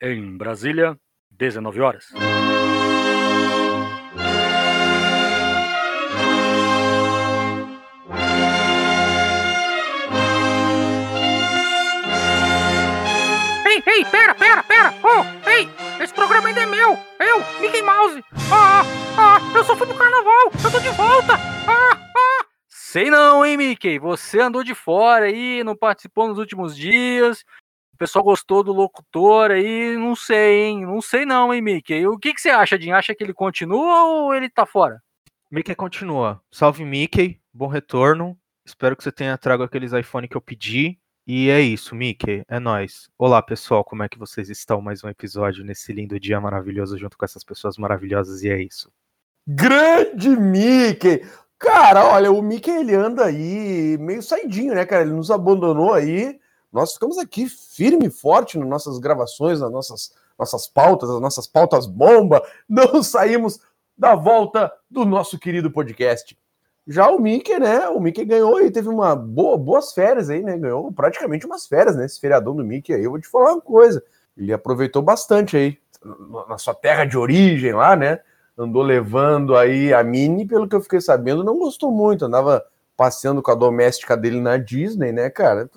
Em Brasília, 19 horas. Ei, ei, pera, pera, pera! Oh, ei, esse programa ainda é meu! Eu, Mickey Mouse! Ah, ah, eu só fui pro carnaval! Eu tô de volta! Ah, ah! Sei não, hein, Mickey? Você andou de fora aí, não participou nos últimos dias. O pessoal gostou do locutor aí, não sei, hein? Não sei não, hein, Mickey? O que, que você acha, Jim? Acha que ele continua ou ele tá fora? Mickey continua. Salve, Mickey. Bom retorno. Espero que você tenha trago aqueles iPhone que eu pedi. E é isso, Mickey. É nóis. Olá, pessoal. Como é que vocês estão? Mais um episódio nesse lindo dia maravilhoso junto com essas pessoas maravilhosas. E é isso. Grande Mickey! Cara, olha, o Mickey ele anda aí meio saidinho, né, cara? Ele nos abandonou aí. Nós ficamos aqui firme e forte nas nossas gravações, nas nossas, nossas pautas, as nossas pautas bomba. Não saímos da volta do nosso querido podcast. Já o Mickey, né? O Mickey ganhou e teve uma boa, boas férias aí, né? Ganhou praticamente umas férias, né? Esse feriadão do Mickey aí. Eu vou te falar uma coisa. Ele aproveitou bastante aí na sua terra de origem lá, né? Andou levando aí a Minnie, pelo que eu fiquei sabendo, não gostou muito. Andava passeando com a doméstica dele na Disney, né, cara?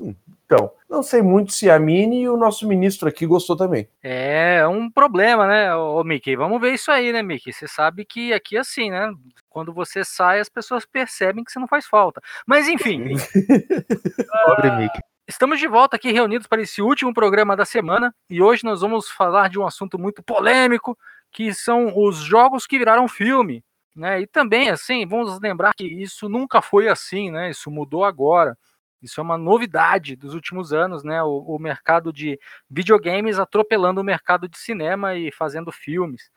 Então, não sei muito se a Mini e o nosso ministro aqui gostou também. É um problema, né, ô Mickey? Vamos ver isso aí, né, Mickey? Você sabe que aqui é assim, né? Quando você sai, as pessoas percebem que você não faz falta. Mas enfim. Pobre Mickey. Estamos de volta aqui reunidos para esse último programa da semana e hoje nós vamos falar de um assunto muito polêmico, que são os jogos que viraram filme. Né? E também, assim, vamos lembrar que isso nunca foi assim, né? Isso mudou agora. Isso é uma novidade dos últimos anos, né? O, o, mercado de videogames atropelando o mercado de cinema e fazendo filmes.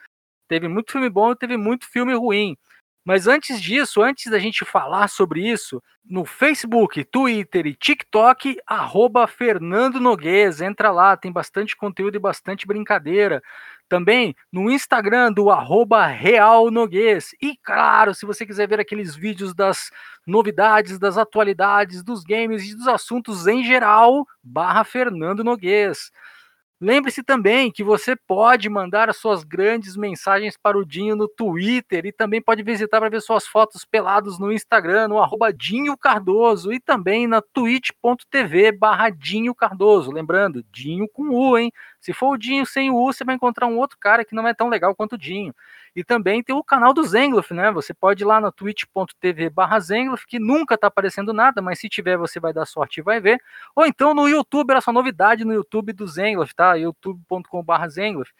Teve muito filme bom e teve muito filme ruim. Mas antes disso, antes da gente falar sobre isso, no Facebook, Twitter e TikTok, arroba Fernando Noguês, entra lá, tem bastante conteúdo e bastante brincadeira. Também no Instagram do arroba Real Noguês. E claro, se você quiser ver aqueles vídeos das novidades, das atualidades, dos games e dos assuntos em geral, barra Fernando Noguês. Lembre-se também que você pode mandar as suas grandes mensagens para o Dinho no Twitter e também pode visitar para ver suas fotos pelados no Instagram, no arroba Dinho Cardoso e também na twitch.tv barra Dinho Cardoso. Lembrando, Dinho com U, hein? Se for o Dinho sem o U, você vai encontrar um outro cara que não é tão legal quanto o Dinho. E também tem o canal do Zengloff, né? Você pode ir lá na twitch.tv barra Zengloff, que nunca tá aparecendo nada, mas se tiver você vai dar sorte e vai ver. Ou então no YouTube, era só novidade no YouTube do Zengloff, tá? youtube.com barra Zengloff.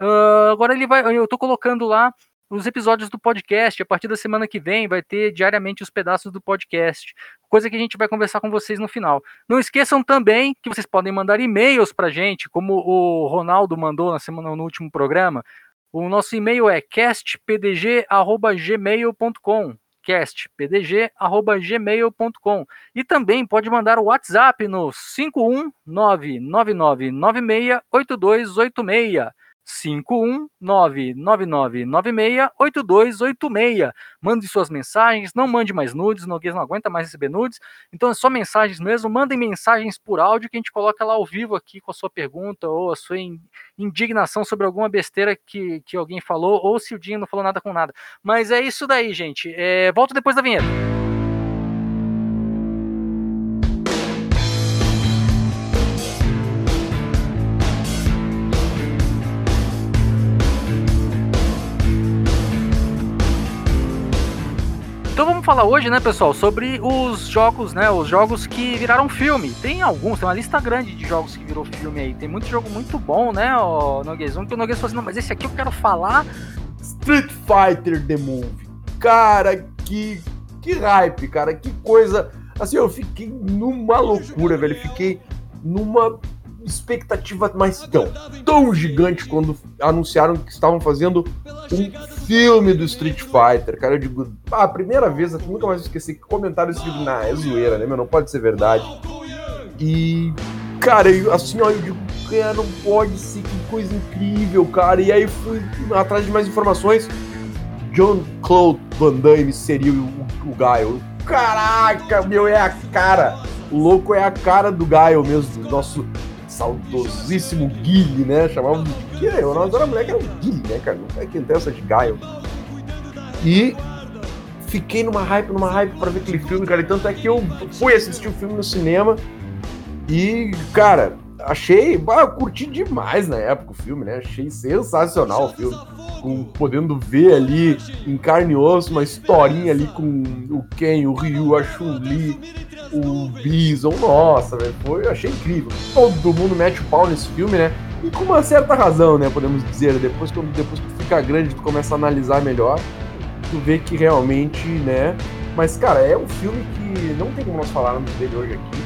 Uh, agora ele vai, eu tô colocando lá os episódios do podcast. A partir da semana que vem vai ter diariamente os pedaços do podcast, coisa que a gente vai conversar com vocês no final. Não esqueçam também que vocês podem mandar e-mails para gente, como o Ronaldo mandou na semana no último programa. O nosso e-mail é castpdg@gmail.com castpdg@gmail.com e também pode mandar o WhatsApp no 51999968286 51999968286. Mande suas mensagens, não mande mais nudes, Noguês não aguenta mais receber nudes, então é só mensagens mesmo, mandem mensagens por áudio que a gente coloca lá ao vivo aqui com a sua pergunta ou a sua indignação sobre alguma besteira que, que alguém falou, ou se o Dinho não falou nada com nada. Mas é isso daí, gente. É, volto depois da vinheta. Falar hoje, né, pessoal, sobre os jogos, né, os jogos que viraram filme. Tem alguns, tem uma lista grande de jogos que virou filme aí. Tem muito jogo muito bom, né, o Noguês? Um que o Noguês falou assim, não, mas esse aqui eu quero falar... Street Fighter The Movie. Cara, que, que hype, cara, que coisa... Assim, eu fiquei numa loucura, velho. Fiquei numa expectativa mais tão, tão gigante quando anunciaram que estavam fazendo um filme do Street Fighter. Cara, eu digo, ah, a primeira vez, eu nunca mais esqueci que comentário esse digo, nah, é zoeira, né, meu? Não pode ser verdade. E, cara, eu, assim, ó, eu digo, cara, não pode ser, que coisa incrível, cara. E aí fui atrás de mais informações. John Claude Van Damme seria o, o Gaio. Caraca, meu, é a cara. O louco é a cara do Gaio mesmo, nosso saudosíssimo Guile, né? Chamavam de Guile. Eu não era moleque, era o Guile, né, cara? Não é que tem essa de Gaio. E fiquei numa hype, numa hype pra ver aquele filme, cara. E tanto é que eu fui assistir o filme no cinema e, cara, achei, bah, curti demais na época o filme, né? Achei sensacional o filme. Com, podendo ver ali em carne e osso uma historinha ali com o Ken, o Ryu, a Chun-Li, o Bison. Nossa, velho, foi, achei incrível. Todo mundo mete o pau nesse filme, né? E com uma certa razão, né? Podemos dizer. Depois que, depois que tu fica grande, tu começa a analisar melhor, tu vê que realmente, né? Mas, cara, é um filme que não tem como nós falarmos dele hoje aqui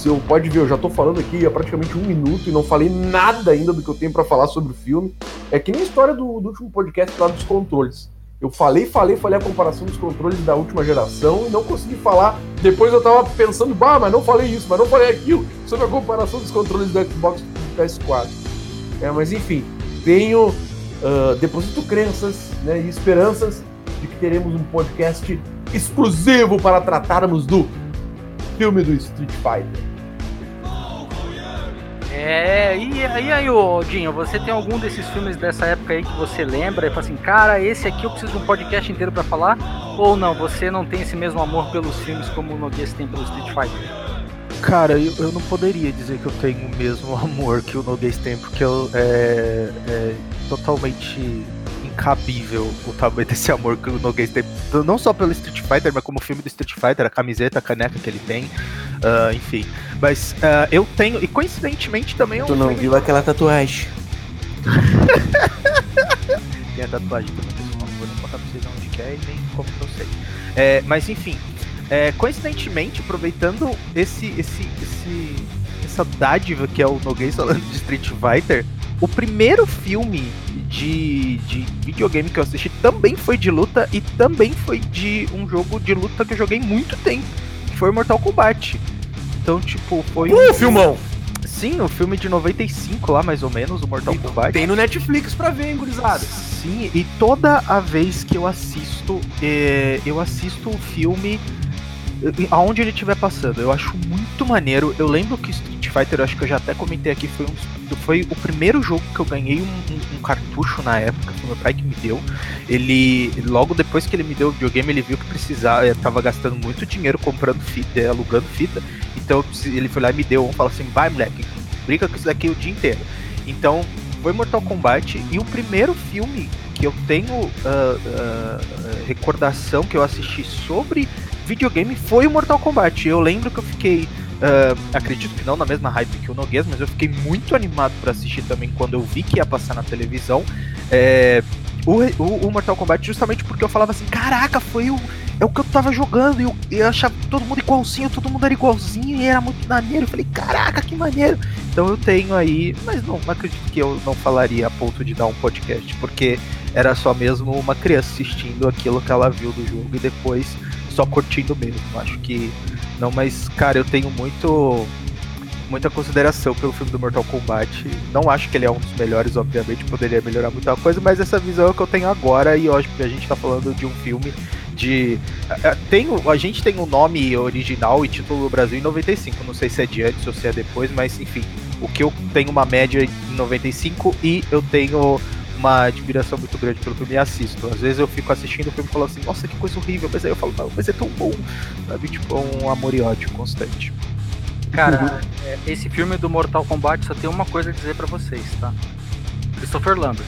se eu pode ver, eu já tô falando aqui há praticamente um minuto e não falei nada ainda do que eu tenho para falar sobre o filme. É que nem a história do, do último podcast lá dos controles. Eu falei, falei, falei a comparação dos controles da última geração e não consegui falar. Depois eu tava pensando, bah, mas não falei isso, mas não falei aquilo, sobre a comparação dos controles do Xbox e do PS4. É, mas enfim, tenho, uh, deposito crenças né, e esperanças de que teremos um podcast exclusivo para tratarmos do filme do Street Fighter. É, e, e aí, ô Dinho, você tem algum desses filmes dessa época aí que você lembra e fala assim, cara, esse aqui eu preciso de um podcast inteiro para falar? Ou não, você não tem esse mesmo amor pelos filmes como o Noguês tem pelo Street Fighter? Cara, eu, eu não poderia dizer que eu tenho o mesmo amor que o Noguês tem, porque eu, é, é totalmente incabível o tamanho desse amor que o Noguês tem, não só pelo Street Fighter, mas como o filme do Street Fighter, a camiseta, a caneca que ele tem, uh, enfim. Mas uh, eu tenho, e coincidentemente também... Tu não viu aquela tatuagem? tem a tatuagem também, pessoal, não vou nem contar pra vocês onde que é e nem como que eu sei. É, mas enfim, é, coincidentemente, aproveitando esse, esse, esse, essa dádiva que é o Noguês falando de Street Fighter, o primeiro filme de, de videogame que eu assisti também foi de luta e também foi de um jogo de luta que eu joguei muito tempo, foi Mortal Kombat. Então, tipo, foi. Uh, um filmão! Sim, o um filme de 95 lá, mais ou menos, o Mortal tem, Kombat. Tem no Netflix pra ver, hein, gurizada? Sim, e toda a vez que eu assisto, é, eu assisto o filme aonde ele estiver passando. Eu acho muito maneiro. Eu lembro que Street Fighter, acho que eu já até comentei aqui, foi, um, foi o primeiro jogo que eu ganhei um, um, um, cartucho na época, foi meu pai que me deu. Ele, logo depois que ele me deu o videogame, ele viu que precisava, eu tava gastando muito dinheiro comprando fita, alugando fita. Então ele foi lá e me deu um, falou assim: vai moleque, brinca com isso daqui o dia inteiro. Então foi Mortal Kombat e o primeiro filme que eu tenho uh, uh, recordação que eu assisti sobre videogame foi o Mortal Kombat. Eu lembro que eu fiquei. Uh, acredito que não na mesma hype que o Noguês, mas eu fiquei muito animado para assistir também quando eu vi que ia passar na televisão. É, o, o, o, Mortal Kombat justamente porque eu falava assim, caraca, foi o. É o que eu tava jogando, e eu, eu achava todo mundo igualzinho, todo mundo era igualzinho, e era muito maneiro. Eu falei, caraca, que maneiro. Então eu tenho aí, mas não, não acredito que eu não falaria a ponto de dar um podcast, porque era só mesmo uma criança assistindo aquilo que ela viu do jogo e depois só curtindo mesmo. Acho que não, mas cara, eu tenho muito muita consideração pelo filme do Mortal Kombat. Não acho que ele é um dos melhores, obviamente, poderia melhorar muita coisa, mas essa visão é o que eu tenho agora e hoje a gente tá falando de um filme de tem a gente tem o um nome original e título do Brasil em 95, não sei se é de antes ou se é depois, mas enfim, o que eu tenho uma média em 95 e eu tenho uma admiração muito grande pelo filme e assisto. Às vezes eu fico assistindo o filme e falo assim, nossa, que coisa horrível, mas aí eu falo, não, mas é tão bom, sabe? Tipo, é um amor e ódio constante. Cara, é, esse filme do Mortal Kombat só tem uma coisa a dizer para vocês, tá? Christopher Lambert.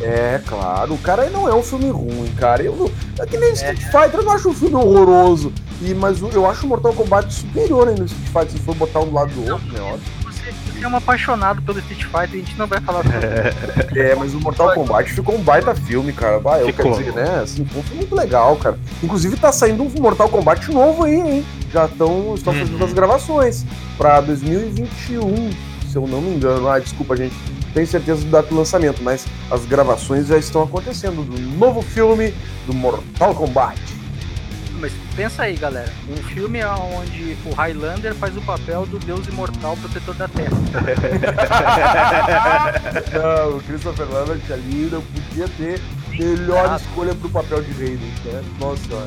É, claro, o cara não é um filme ruim, cara. Eu, é que nem é. Street Fighter, eu não acho um filme horroroso. E, mas eu acho o Mortal Kombat superior ainda no Street Fighter, se for botar um do lado do outro, né? Óbvio é um apaixonado pelo Street Fighter, a gente não vai falar sobre É, mas o Mortal Kombat ficou um baita filme, cara. Bah, eu ficou. quero dizer, né? Assim, foi muito legal, cara. Inclusive tá saindo um Mortal Kombat novo aí, hein? Já tão, estão fazendo uhum. as gravações pra 2021, se eu não me engano. Ah, desculpa, gente. Tenho certeza do data do lançamento, mas as gravações já estão acontecendo do novo filme do Mortal Kombat mas pensa aí, galera. Um filme onde o Highlander faz o papel do deus imortal protetor da Terra. não, o Christopher Lambert ali não podia ter melhor ah. escolha pro papel de rei, né? Nossa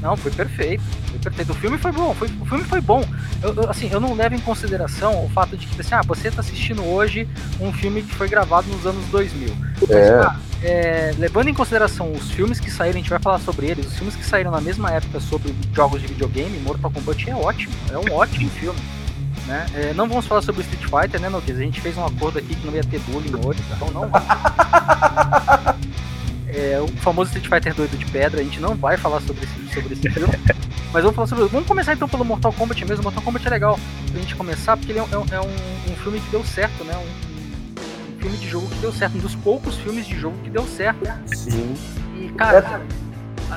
Não, foi perfeito. Foi perfeito. O filme foi bom. Foi, o filme foi bom. Eu, eu, assim, eu não levo em consideração o fato de que, assim, ah, você tá assistindo hoje um filme que foi gravado nos anos 2000. Mas, É. cara, é, levando em consideração os filmes que saíram, a gente vai falar sobre eles, os filmes que saíram na mesma época sobre jogos de videogame, Mortal Kombat é ótimo. É um ótimo filme. Né? É, não vamos falar sobre Street Fighter, né, Noguês? A gente fez um acordo aqui que não ia ter bullying hoje, então não. É, o famoso Street Fighter doido de pedra, a gente não vai falar sobre esse, sobre esse filme. Mas vamos falar sobre. Vamos começar então pelo Mortal Kombat mesmo. Mortal Kombat é legal pra gente começar, porque ele é, um- é um- é um, um filme que deu certo, né? Um, um filme de jogo que deu certo, um dos poucos filmes de jogo que deu certo. Sim. E, cara,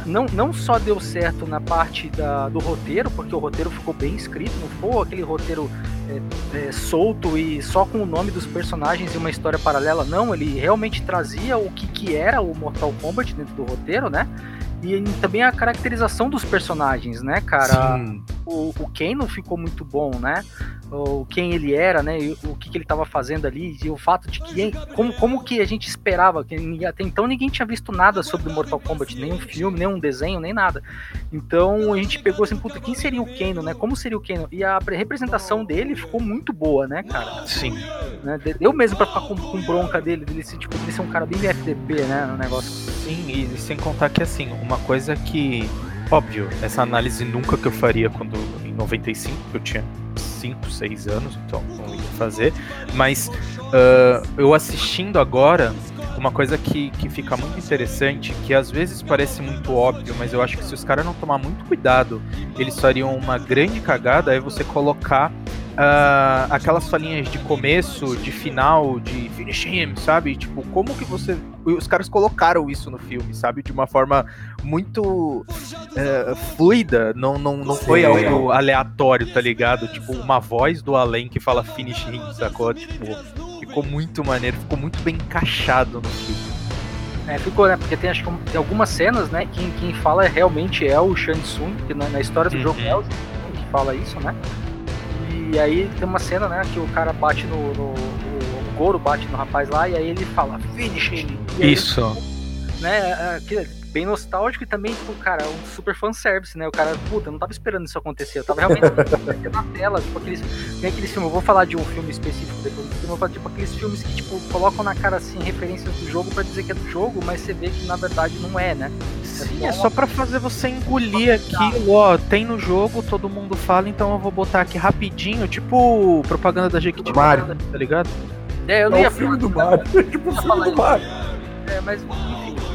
não, não só deu certo na parte da, do roteiro, porque o roteiro ficou bem escrito, não foi aquele roteiro é, é, solto e só com o nome dos personagens e uma história paralela, não, ele realmente trazia o que, que era o Mortal Kombat dentro do roteiro, né? E também a caracterização dos personagens, né, cara? Sim. o, o Kano ficou muito bom, né? O quem ele era, né? O que, que ele estava fazendo ali e o fato de que como, como que a gente esperava que até então ninguém tinha visto nada sobre Mortal Kombat, nem um filme, nem um desenho, nem nada. Então a gente pegou assim, puta, quem seria o Kano, né? Como seria o Kano? E a representação dele ficou muito boa, né, cara? Sim. Né? Eu mesmo pra ficar com, com bronca dele, dele ser, tipo, dele ser um cara bem FDP, né, no negócio. Sim, e sem contar que assim, uma coisa que. Óbvio, essa análise nunca que eu faria quando em 95, que eu tinha 5, 6 anos, então não ia fazer. Mas ah, eu assistindo agora, uma coisa que, que fica muito interessante, que às vezes parece muito óbvio, mas eu acho que se os caras não tomar muito cuidado, eles fariam uma grande cagada, é você colocar ah, aquelas falinhas de começo, de final, de finish him, sabe? Tipo, como que você. Os caras colocaram isso no filme, sabe? De uma forma muito eh, fluida, não, não, não foi algo aleatório, tá ligado? Tipo, uma voz do além que fala finish him, sacou? Tipo, ficou muito maneiro, ficou muito bem encaixado no filme. É, ficou, né? Porque tem, acho que um- tem algumas cenas, né? Quem, quem fala realmente é o Shang Tsung, que na, na história do Uhum. jogo é o Shang Tsung que fala isso, né? E aí tem uma cena, né? Que o cara bate no. no- o, o Goro bate no rapaz lá e aí ele fala, finish ele. Isso. né? é, que é bem nostálgico e também, tipo, cara, um super fanservice, né? O cara, puta, eu não tava esperando isso acontecer. Eu tava realmente na tela, tipo, aqueles. Tem aqueles filmes, eu vou falar de um filme específico depois do filme, eu vou falar, tipo, aqueles filmes que, tipo, colocam na cara, assim, referências do jogo pra dizer que é do jogo, mas você vê que na verdade não é, né? Sim, é só pra fazer você engolir aquilo, ó, tem no jogo, todo mundo fala, então eu vou botar aqui rapidinho, tipo propaganda da Jequiti Mario. tá ligado? É, eu não É ia o filme do Mario. É tipo o filme do Mario. É, mas enfim.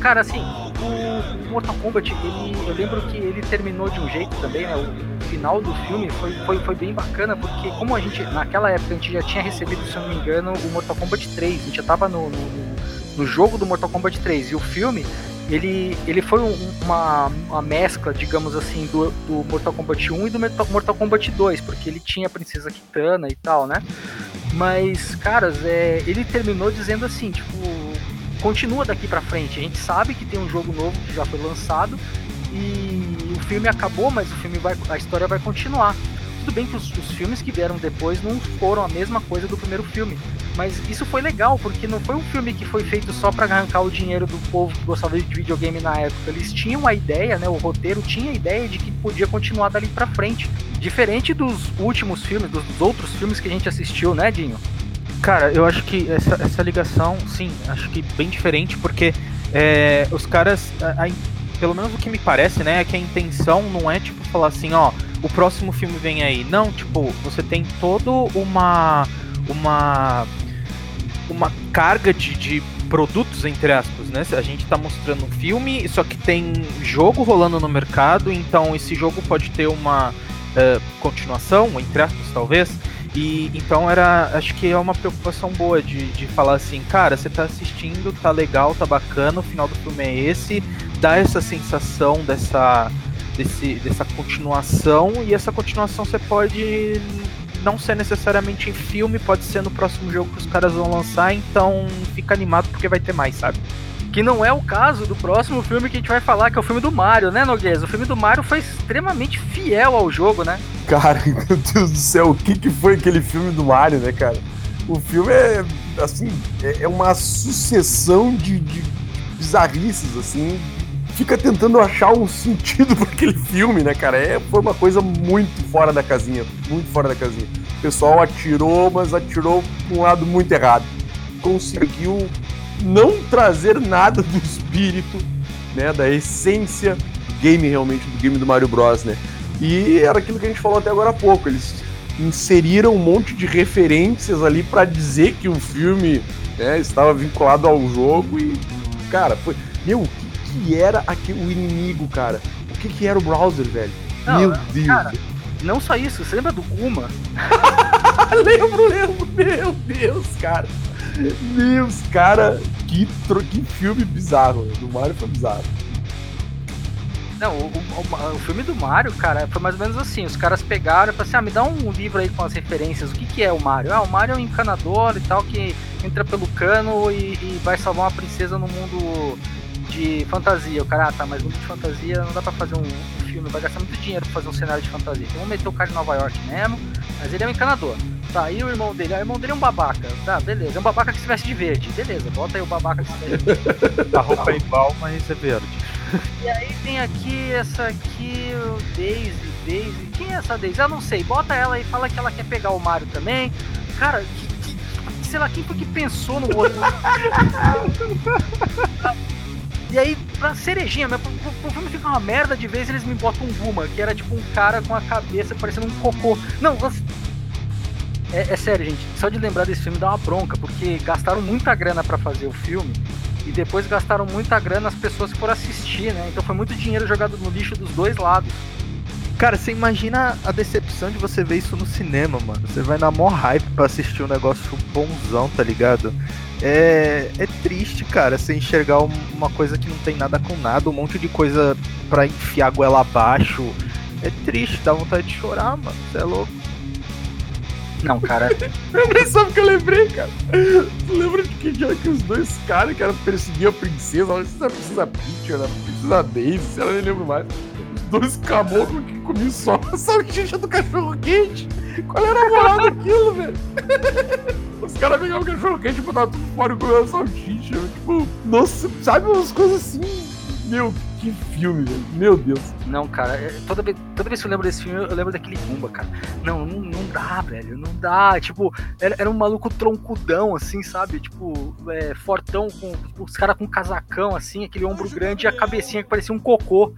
Cara, assim, o Mortal Kombat, ele, eu lembro que ele terminou de um jeito também, né? O, final do filme foi, foi, foi bem bacana, porque como a gente, naquela época, a gente já tinha recebido, se eu não me engano, o Mortal Kombat 3. A gente já tava no, no, no jogo do Mortal Kombat 3. E o filme, ele, ele foi um- uma, uma mescla, digamos assim, do, do Mortal Kombat 1 e do Mortal, Mortal Kombat 2, porque ele tinha a Princesa Kitana e tal, né? Mas, caras, é, ele terminou dizendo assim, tipo, continua daqui pra frente. A gente sabe que tem um jogo novo que já foi lançado e o filme acabou, mas o filme vai, a história vai continuar. Tudo bem que os, os filmes que vieram depois não foram a mesma coisa do primeiro filme, mas isso foi legal porque não foi um filme que foi feito só pra arrancar o dinheiro do povo que gostava de videogame na época. Eles tinham a ideia, né? O roteiro tinha a ideia de que podia continuar dali pra frente. Diferente dos últimos filmes, dos outros filmes que a gente assistiu, né, Dinho? Cara, eu acho que essa, essa ligação, sim, acho que bem diferente, porque é, os caras, a- a pelo menos o que me parece, né, é que a intenção não é tipo falar assim, ó, o próximo filme vem aí. Não, tipo, você tem todo uma uma uma carga de, de produtos entre aspas, né? A gente tá mostrando um filme, só que tem jogo rolando no mercado, então esse jogo pode ter uma eh, continuação, entre aspas, talvez. E então era, acho que é uma preocupação boa de, de falar assim, cara, você tá assistindo, tá legal, tá bacana, o final do filme é esse, dá essa sensação dessa, desse, dessa continuação, e essa continuação você pode não ser necessariamente em filme, pode ser no próximo jogo que os caras vão lançar, então fica animado porque vai ter mais, sabe? Que não é o caso do próximo filme que a gente vai falar, que é o filme do Mario, né, Noguês? O filme do Mario foi extremamente fiel ao jogo, né? Cara, meu Deus do céu, o que, que foi aquele filme do Mario, né, cara? O filme é, assim, é é uma sucessão de, de bizarrices, assim, fica tentando achar um sentido para aquele filme, né, cara? É, foi uma coisa muito fora da casinha, muito fora da casinha. O pessoal atirou, mas atirou para um lado muito errado. Conseguiu não trazer nada do espírito, né, da essência do game realmente, do game do Mario Bros, né? E era aquilo que a gente falou até agora há pouco, eles inseriram um monte de referências ali para dizer que o filme né, estava vinculado ao jogo e, cara, foi... Meu, o que, que era aqui, o inimigo, cara? O que, que era o browser, velho? Não, Meu Deus. cara, Não só isso, você lembra do Kuma? lembro, lembro. Meu Deus, cara. Deus, cara. Que, que filme bizarro. Do Mario foi bizarro. Não, o, o, o, filme do Mario, cara, foi mais ou menos assim. Os caras pegaram e falaram assim: ah, me dá um livro aí com as referências. O que, que é o Mario? Ah, o Mario é um encanador e tal que entra pelo cano e, e vai salvar uma princesa no mundo de fantasia. O cara, ah, tá, mas mundo de fantasia não dá pra fazer um, um filme, vai gastar muito dinheiro pra fazer um cenário de fantasia. Então vamos meter o cara em Nova York mesmo, mas ele é um encanador. Tá, e o irmão dele? Ah, o irmão dele é um babaca. Tá, beleza. É um babaca que se veste de verde. Beleza, bota aí o babaca que se veste de verde. A roupa é igual, mas é verde. E aí tem aqui essa aqui, o Daisy, Daisy. Quem é essa Daisy? Eu não sei. Bota ela e fala que ela quer pegar o Mario também. Cara, que, que, sei lá, quem foi que pensou no olho? E aí, pra cerejinha, mas pro, pro, filme ficar uma merda de vez, eles me botam um Guma, que era tipo um cara com a cabeça parecendo um cocô. Não, é, é, sério, gente. Só de lembrar desse filme dá uma bronca, porque gastaram muita grana para fazer o filme e depois gastaram muita grana as pessoas que foram assistir, né? Então foi muito dinheiro jogado no lixo dos dois lados. Cara, você imagina a decepção de você ver isso no cinema, mano. Você vai na mó hype pra assistir um negócio bonzão, tá ligado? É, é triste, cara, você enxergar uma coisa que não tem nada com nada, um monte de coisa pra enfiar a goela abaixo. É triste, dá vontade de chorar, mano. Você é louco. Não, cara. Nem sabe o que eu lembrei, cara. Tu lembra de que dia que os dois caras que eram perseguiam a princesa, sei se era a princesa Peach, era a princesa Daisy, eu nem lembro mais. Dois caboclos que comiam só a salsicha do cachorro quente. Qual era a moral daquilo, velho? Os caras pegavam o cachorro quente e botavam tudo fora e comiam a salsicha. Tipo, nossa, sabe umas coisas assim meu, que filme, velho. Meu Deus. Não, cara, é, toda vez, toda vez que eu lembro desse filme, eu lembro daquele Pumba, cara. Não, não, não dá, velho. Não dá. Tipo, era, era um maluco troncudão, assim, sabe? Tipo, é, fortão, com os caras com casacão, assim, aquele ombro grande e a cabecinha que parecia um cocô.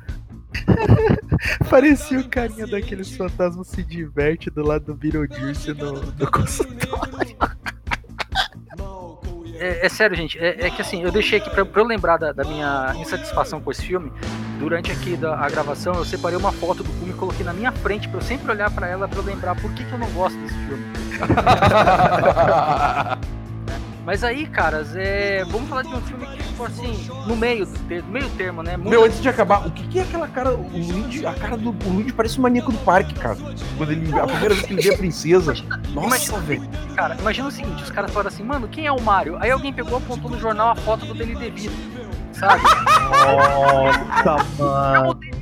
Parecia o carinha daqueles fantasmas se diverte do lado do Beetlejuice no, no consultório é, é, sério, gente. É, é, que assim, eu deixei aqui pra, pra eu lembrar da, da, minha insatisfação com esse filme. Durante aqui da, a gravação, eu separei uma foto do filme e coloquei na minha frente pra eu sempre olhar para ela pra eu lembrar por que, que eu não gosto desse filme. Mas aí, caras, é... vamos falar de um filme que ficou assim, no meio do ter... meio termo, né? Muito... Meu, antes de acabar, o que, que é aquela cara. O Luigi, a cara do Luigi parece um maníaco do parque, cara. Quando ele. A primeira vez que ele vê a princesa. Nossa, velho. Cara, imagina o seguinte: os caras falaram assim, mano, quem é o Mario? Aí alguém pegou, apontou no jornal a foto do Danny DeVito, sabe? Nossa, mano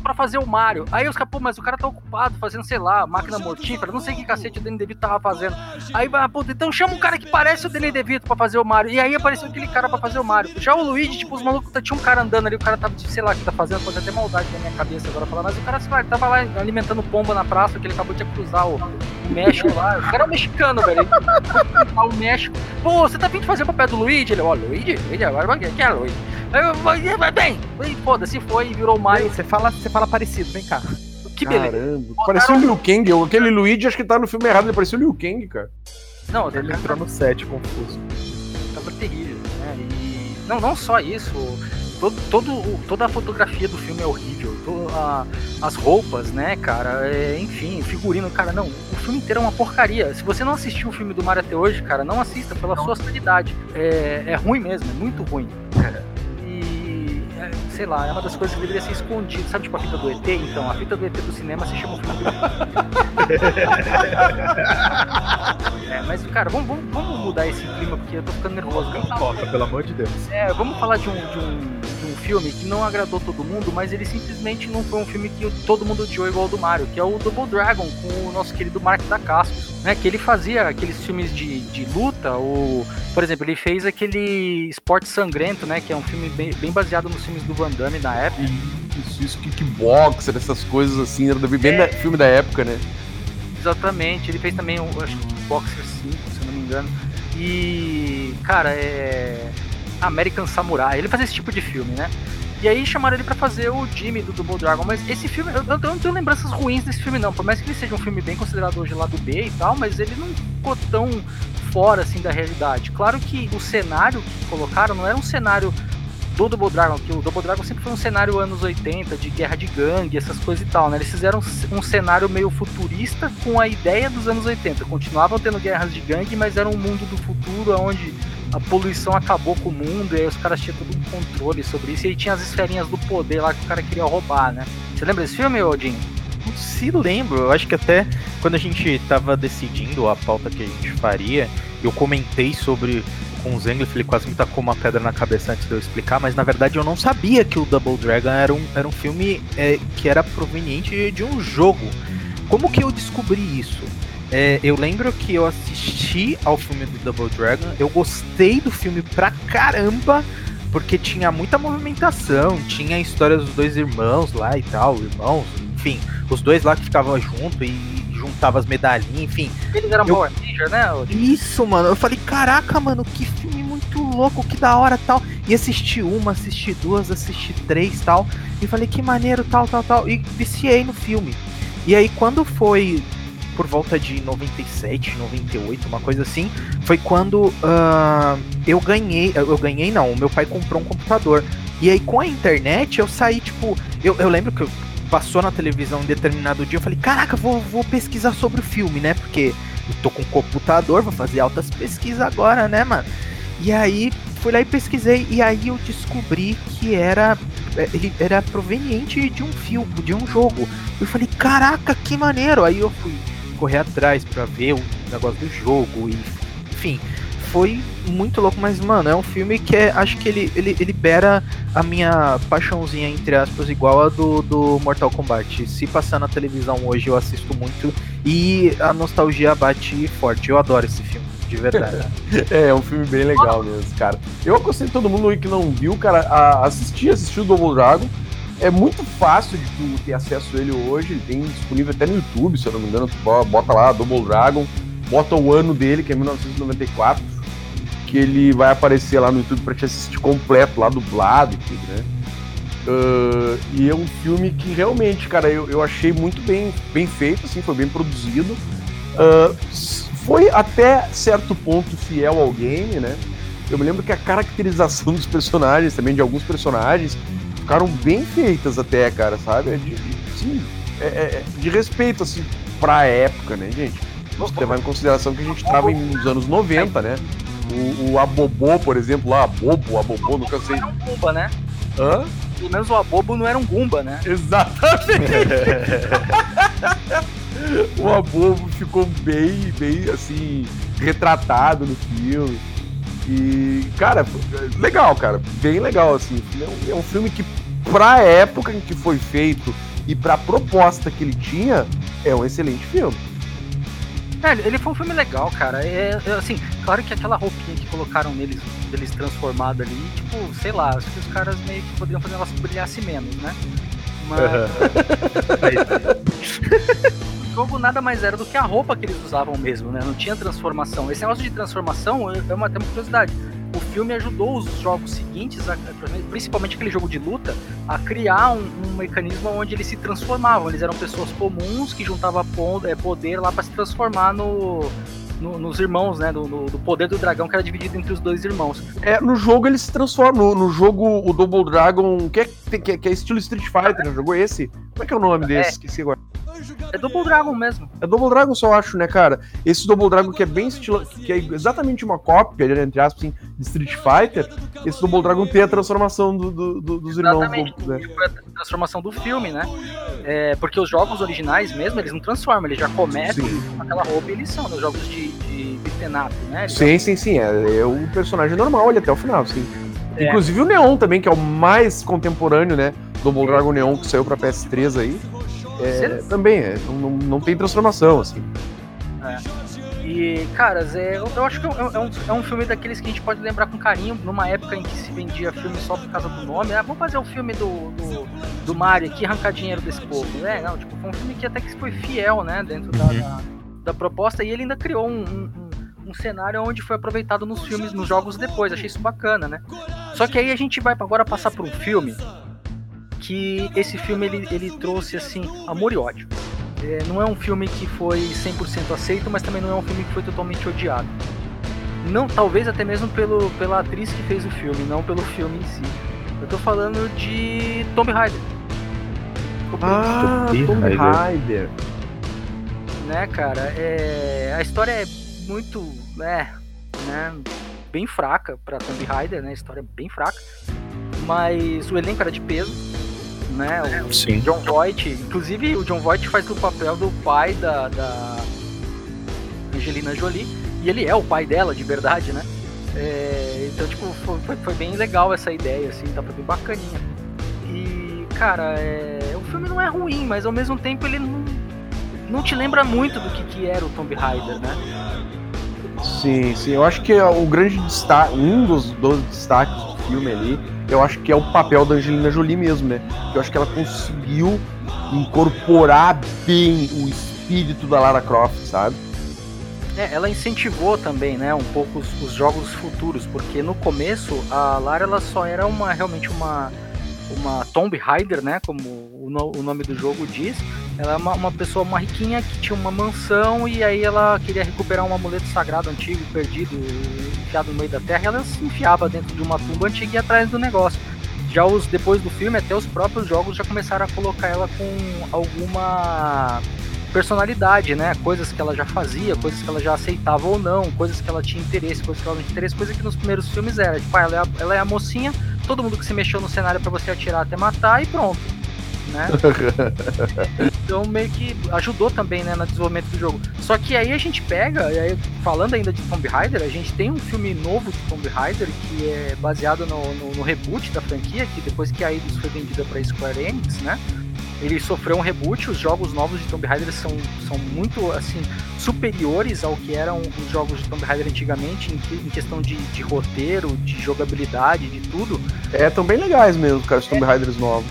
pra fazer o Mario. Aí os caras, pô, mas o cara tá ocupado fazendo, sei lá, máquina mortífera, não sei que cacete o Danny DeVito tava fazendo. Aí, ah, pô, então chama um cara que parece o Danny DeVito pra fazer o Mario. E aí apareceu aquele cara pra fazer o Mario. Já o Luigi, tipo, os malucos, tinha um cara andando ali, o cara tava, sei lá, o que tá fazendo, pode até maldade na minha cabeça agora falar, mas o cara, sei lá, tava lá alimentando pomba na praça, que ele acabou de cruzar o, o México lá. O cara é um mexicano, velho. o México. Pô, você tá vindo fazer o papel do Luigi? Ele, ó, Luigi? Luigi, agora quem é Luigi? Aí, bem, foda-se, foi e virou o Mario. Você fala, você fala parecido, vem cá. Que beleza. Caramba. Parecia o Liu Kang. Aquele Luigi acho que tá no filme errado, ele parecia o Liu Kang, cara. Não, ele entrou no set confuso. Tava terrível, né? E. Não, não só isso. Todo, todo, toda a fotografia do filme é horrível. A, as roupas, né, cara? É, enfim, figurino, cara, não. O filme inteiro é uma porcaria. Se você não assistiu o filme do Mario até hoje, cara, não assista pela não. sua sanidade. É, é ruim mesmo, é muito ruim. Sei lá, é uma das coisas que deveria ser escondida. Sabe, tipo a fita do ET? Então, a fita do ET do cinema se chama filme É, mas, cara, vamos, vamos, vamos, mudar esse clima, porque eu tô ficando nervoso. Não, toca, pelo amor de Deus. É, vamos falar de um, de um filme que não agradou todo mundo, mas ele simplesmente não foi um filme que todo mundo odiou igual o do Mario, que é o Double Dragon, com o nosso querido Mark Dacascos, né? Que ele fazia aqueles filmes de, de luta, ou, por exemplo, ele fez aquele Esporte Sangrento, né? Que é um filme bem, bem baseado nos filmes do Van Damme na época. Isso, isso, kickboxer, essas coisas assim, era bem é... filme da época, né? Exatamente, ele fez também, acho que Boxer 5, se eu não me engano. E, cara, é. American Samurai. Ele fazia esse tipo de filme, né? E aí chamaram ele para fazer o Jimmy do Double Dragon. Mas esse filme, eu, eu, não tenho lembranças ruins desse filme, não. Por mais que ele seja um filme bem considerado hoje lá do B e tal, mas ele não ficou tão fora assim da realidade. Claro que o cenário que colocaram não era um cenário do Double Dragon, que o Double Dragon sempre foi um cenário anos 80, de guerra de gangue, essas coisas e tal, né? Eles fizeram um cenário meio futurista com a ideia dos anos 80. Continuavam tendo guerras de gangue, mas era um mundo do futuro onde a poluição acabou com o mundo, e aí os caras tinham todo um controle sobre isso, e aí tinha as esferinhas do poder lá que o cara queria roubar, né? Você lembra desse filme, Odin? Se lembro, eu acho que até quando a gente tava decidindo a pauta que a gente faria, eu comentei sobre com o Zengler, ele quase me tacou uma pedra na cabeça antes de eu explicar, mas na verdade eu não sabia que o Double Dragon era um, era um filme é, que era proveniente de um jogo. Como que eu descobri isso? É, eu lembro que eu assisti ao filme do Double Dragon, eu gostei do filme pra caramba, porque tinha muita movimentação, tinha a história dos dois irmãos lá e tal, irmãos, enfim, os dois lá que ficavam junto e juntava as medalhinhas, enfim. Eles eram eu... Power Ranger, né? Isso, mano. Eu falei, caraca, mano, que filme muito louco, que da hora tal. E assisti uma, assisti duas, assisti três tal. E falei, que maneiro, tal, tal, tal. E viciei no filme. E aí, quando foi por volta de 97, 98, uma coisa assim, foi quando uh, eu ganhei. Eu ganhei, não, meu pai comprou um computador. E aí, com a internet, eu saí, tipo. Eu, eu lembro que passou na televisão em determinado dia, eu falei, caraca, vou, vou pesquisar sobre o filme, né? Porque eu tô com um computador, vou fazer altas pesquisas agora, né, mano? E aí fui lá e pesquisei, e aí eu descobri que era é, era proveniente de um filme, de um jogo. Eu falei, caraca, que maneiro! Aí eu fui correr atrás para ver o negócio do jogo, e enfim, foi muito louco, mas, mano, é um filme que é, acho que ele, ele, ele libera a minha paixãozinha, entre aspas, igual a do, do Mortal Kombat. Se passar na televisão hoje, eu assisto muito e a nostalgia bate forte. Eu adoro esse filme, de verdade. é, é um filme bem legal mesmo, cara. Eu aconselho todo mundo aí que não viu, cara, a assistir, assistir o Double Dragon. É muito fácil de tu ter acesso a ele hoje, ele tem disponível até no YouTube, se eu não me engano, tu bota lá Double Dragon, bota o ano dele, que é 1994, que ele vai aparecer lá no YouTube para te assistir completo, lá dublado e tudo, né? Uh, e é um filme que realmente, cara, eu, eu achei muito bem, bem feito, assim, foi bem produzido. Uh, foi até certo ponto fiel ao game, né? Eu me lembro que a caracterização dos personagens, também de alguns personagens, ficaram bem feitas até, cara, sabe? É de, sim, é, é, de respeito, assim, pra época, né, gente? Vamos levar em consideração que a gente tava nos anos 90, né? O, o Abobô, por exemplo, lá, Abobo, Abobô, nunca sei. Era um Gumba, né? Hã? Pelo menos o Abobo não era um Gumba, né? Exatamente! o Abobo ficou bem, bem assim, retratado no filme. E, cara, legal, cara. Bem legal, assim. É um filme que, pra época em que foi feito e pra proposta que ele tinha, é um excelente filme. É, ele foi um filme legal, cara. É, é, assim, claro que aquela roupinha que colocaram neles, deles transformado ali, tipo, sei lá, acho que os caras meio que poderiam fazer elas brilhasse menos, né? Mas. o jogo nada mais era do que a roupa que eles usavam mesmo, né? Não tinha transformação. Esse negócio de transformação é uma, é uma curiosidade o filme ajudou os jogos seguintes, a, principalmente aquele jogo de luta, a criar um, um, mecanismo onde eles se transformavam. Eles eram pessoas comuns que juntavam é, poder lá para se transformar no, no, nos irmãos, né? Do, do, poder do dragão que era dividido entre os dois irmãos. É, no jogo ele se transforma. No, no jogo, o Double Dragon, que é, que, é, que é estilo Street Fighter, né? Jogou esse? Como é que é o nome desse? É. Esqueci agora. É Double Dragon mesmo. É Double Dragon, só acho, né, cara? Esse Double Dragon que é bem estilo. que é exatamente uma cópia, entre aspas, assim, de Street Fighter. Esse Double Dragon tem a transformação do, do, do, dos irmãos. Exatamente, né? A transformação do filme, né? É, porque os jogos originais mesmo, eles não transformam, eles já começam com aquela roupa e eles são, nos jogos de, de beaten up, né? Eles sim, sim, sim. É, é o personagem normal ali até o final, sim. É. Inclusive o Neon também, que é o mais contemporâneo, né? Double Dragon Neon que saiu pra PS3 aí. É, também é, não, não tem transformação, assim. É. E, caras, é, eu, eu acho que é, é um, é um filme daqueles que a gente pode lembrar com carinho, numa época em que se vendia filme só por causa do nome. Ah, vamos fazer o um filme do, do, do, Mario aqui, arrancar dinheiro desse povo. né não, tipo, foi um filme que até que foi fiel, né, dentro da, uhum. da, da proposta, e ele ainda criou um, um um cenário onde foi aproveitado nos filmes, nos jogos depois. Achei isso bacana, né? Só que aí a gente vai agora passar por um filme que esse filme ele, ele trouxe assim amor e ódio. É, não é um filme que foi 100% aceito, mas também não é um filme que foi totalmente odiado. Não, talvez até mesmo pelo, pela atriz que fez o filme, não pelo filme em si. Eu tô falando de Tomb Raider. Ah, Tomb Raider. Né, cara? É, a história é muito, é, né, bem fraca para Tomb Raider, né? A história é bem fraca. Mas o elenco era de peso né? O Sim. John Voight. Inclusive, o John Voight faz o papel do pai da, da Angelina Jolie. E ele é o pai dela, de verdade, né? É, então, tipo, foi, foi, bem legal essa ideia, assim, tá bem bacaninha. E, cara, é, o filme não é ruim, mas ao mesmo tempo ele não, não te lembra muito do que, que era o Tomb Raider, né? Sim, sim. Eu acho que o grande destaque, um dos, dos destaques filme ali eu acho que é o papel da Angelina Jolie mesmo, né? Eu acho que ela conseguiu incorporar bem o espírito da Lara Croft, sabe? É, ela incentivou também, né, um pouco os, os, jogos futuros, porque no começo a Lara ela só era uma realmente uma uma Tomb Raider, né, como o, no, o nome do jogo diz. Ela é uma, uma, pessoa, uma riquinha que tinha uma mansão e aí ela queria recuperar um amuleto sagrado antigo, perdido, enfiado no meio da terra. E ela se enfiava dentro de uma tumba antiga e ia atrás do negócio. Já os depois do filme, até os próprios jogos já começaram a colocar ela com alguma personalidade, né? Coisas que ela já fazia, coisas que ela já aceitava ou não, coisas que ela tinha interesse, coisas que ela não tinha interesse, coisa que nos primeiros filmes era, tipo, ah, ela, é a, ela é a mocinha, todo mundo que se mexeu no cenário para você atirar até matar e pronto. Né? então meio que ajudou também né, no desenvolvimento do jogo. Só que aí a gente pega, e aí, falando ainda de Tomb Raider, a gente tem um filme novo de Tomb Raider que é baseado no, no, no reboot da franquia, que depois que a Eidos foi vendida para Square Enix, né? ele sofreu um reboot. Os jogos novos de Tomb Raider são, são muito assim superiores ao que eram os jogos de Tomb Raider antigamente em, em questão de, de, roteiro, de jogabilidade, de tudo. É, tão bem legais mesmo, cara, os Tomb é. Raiders novos.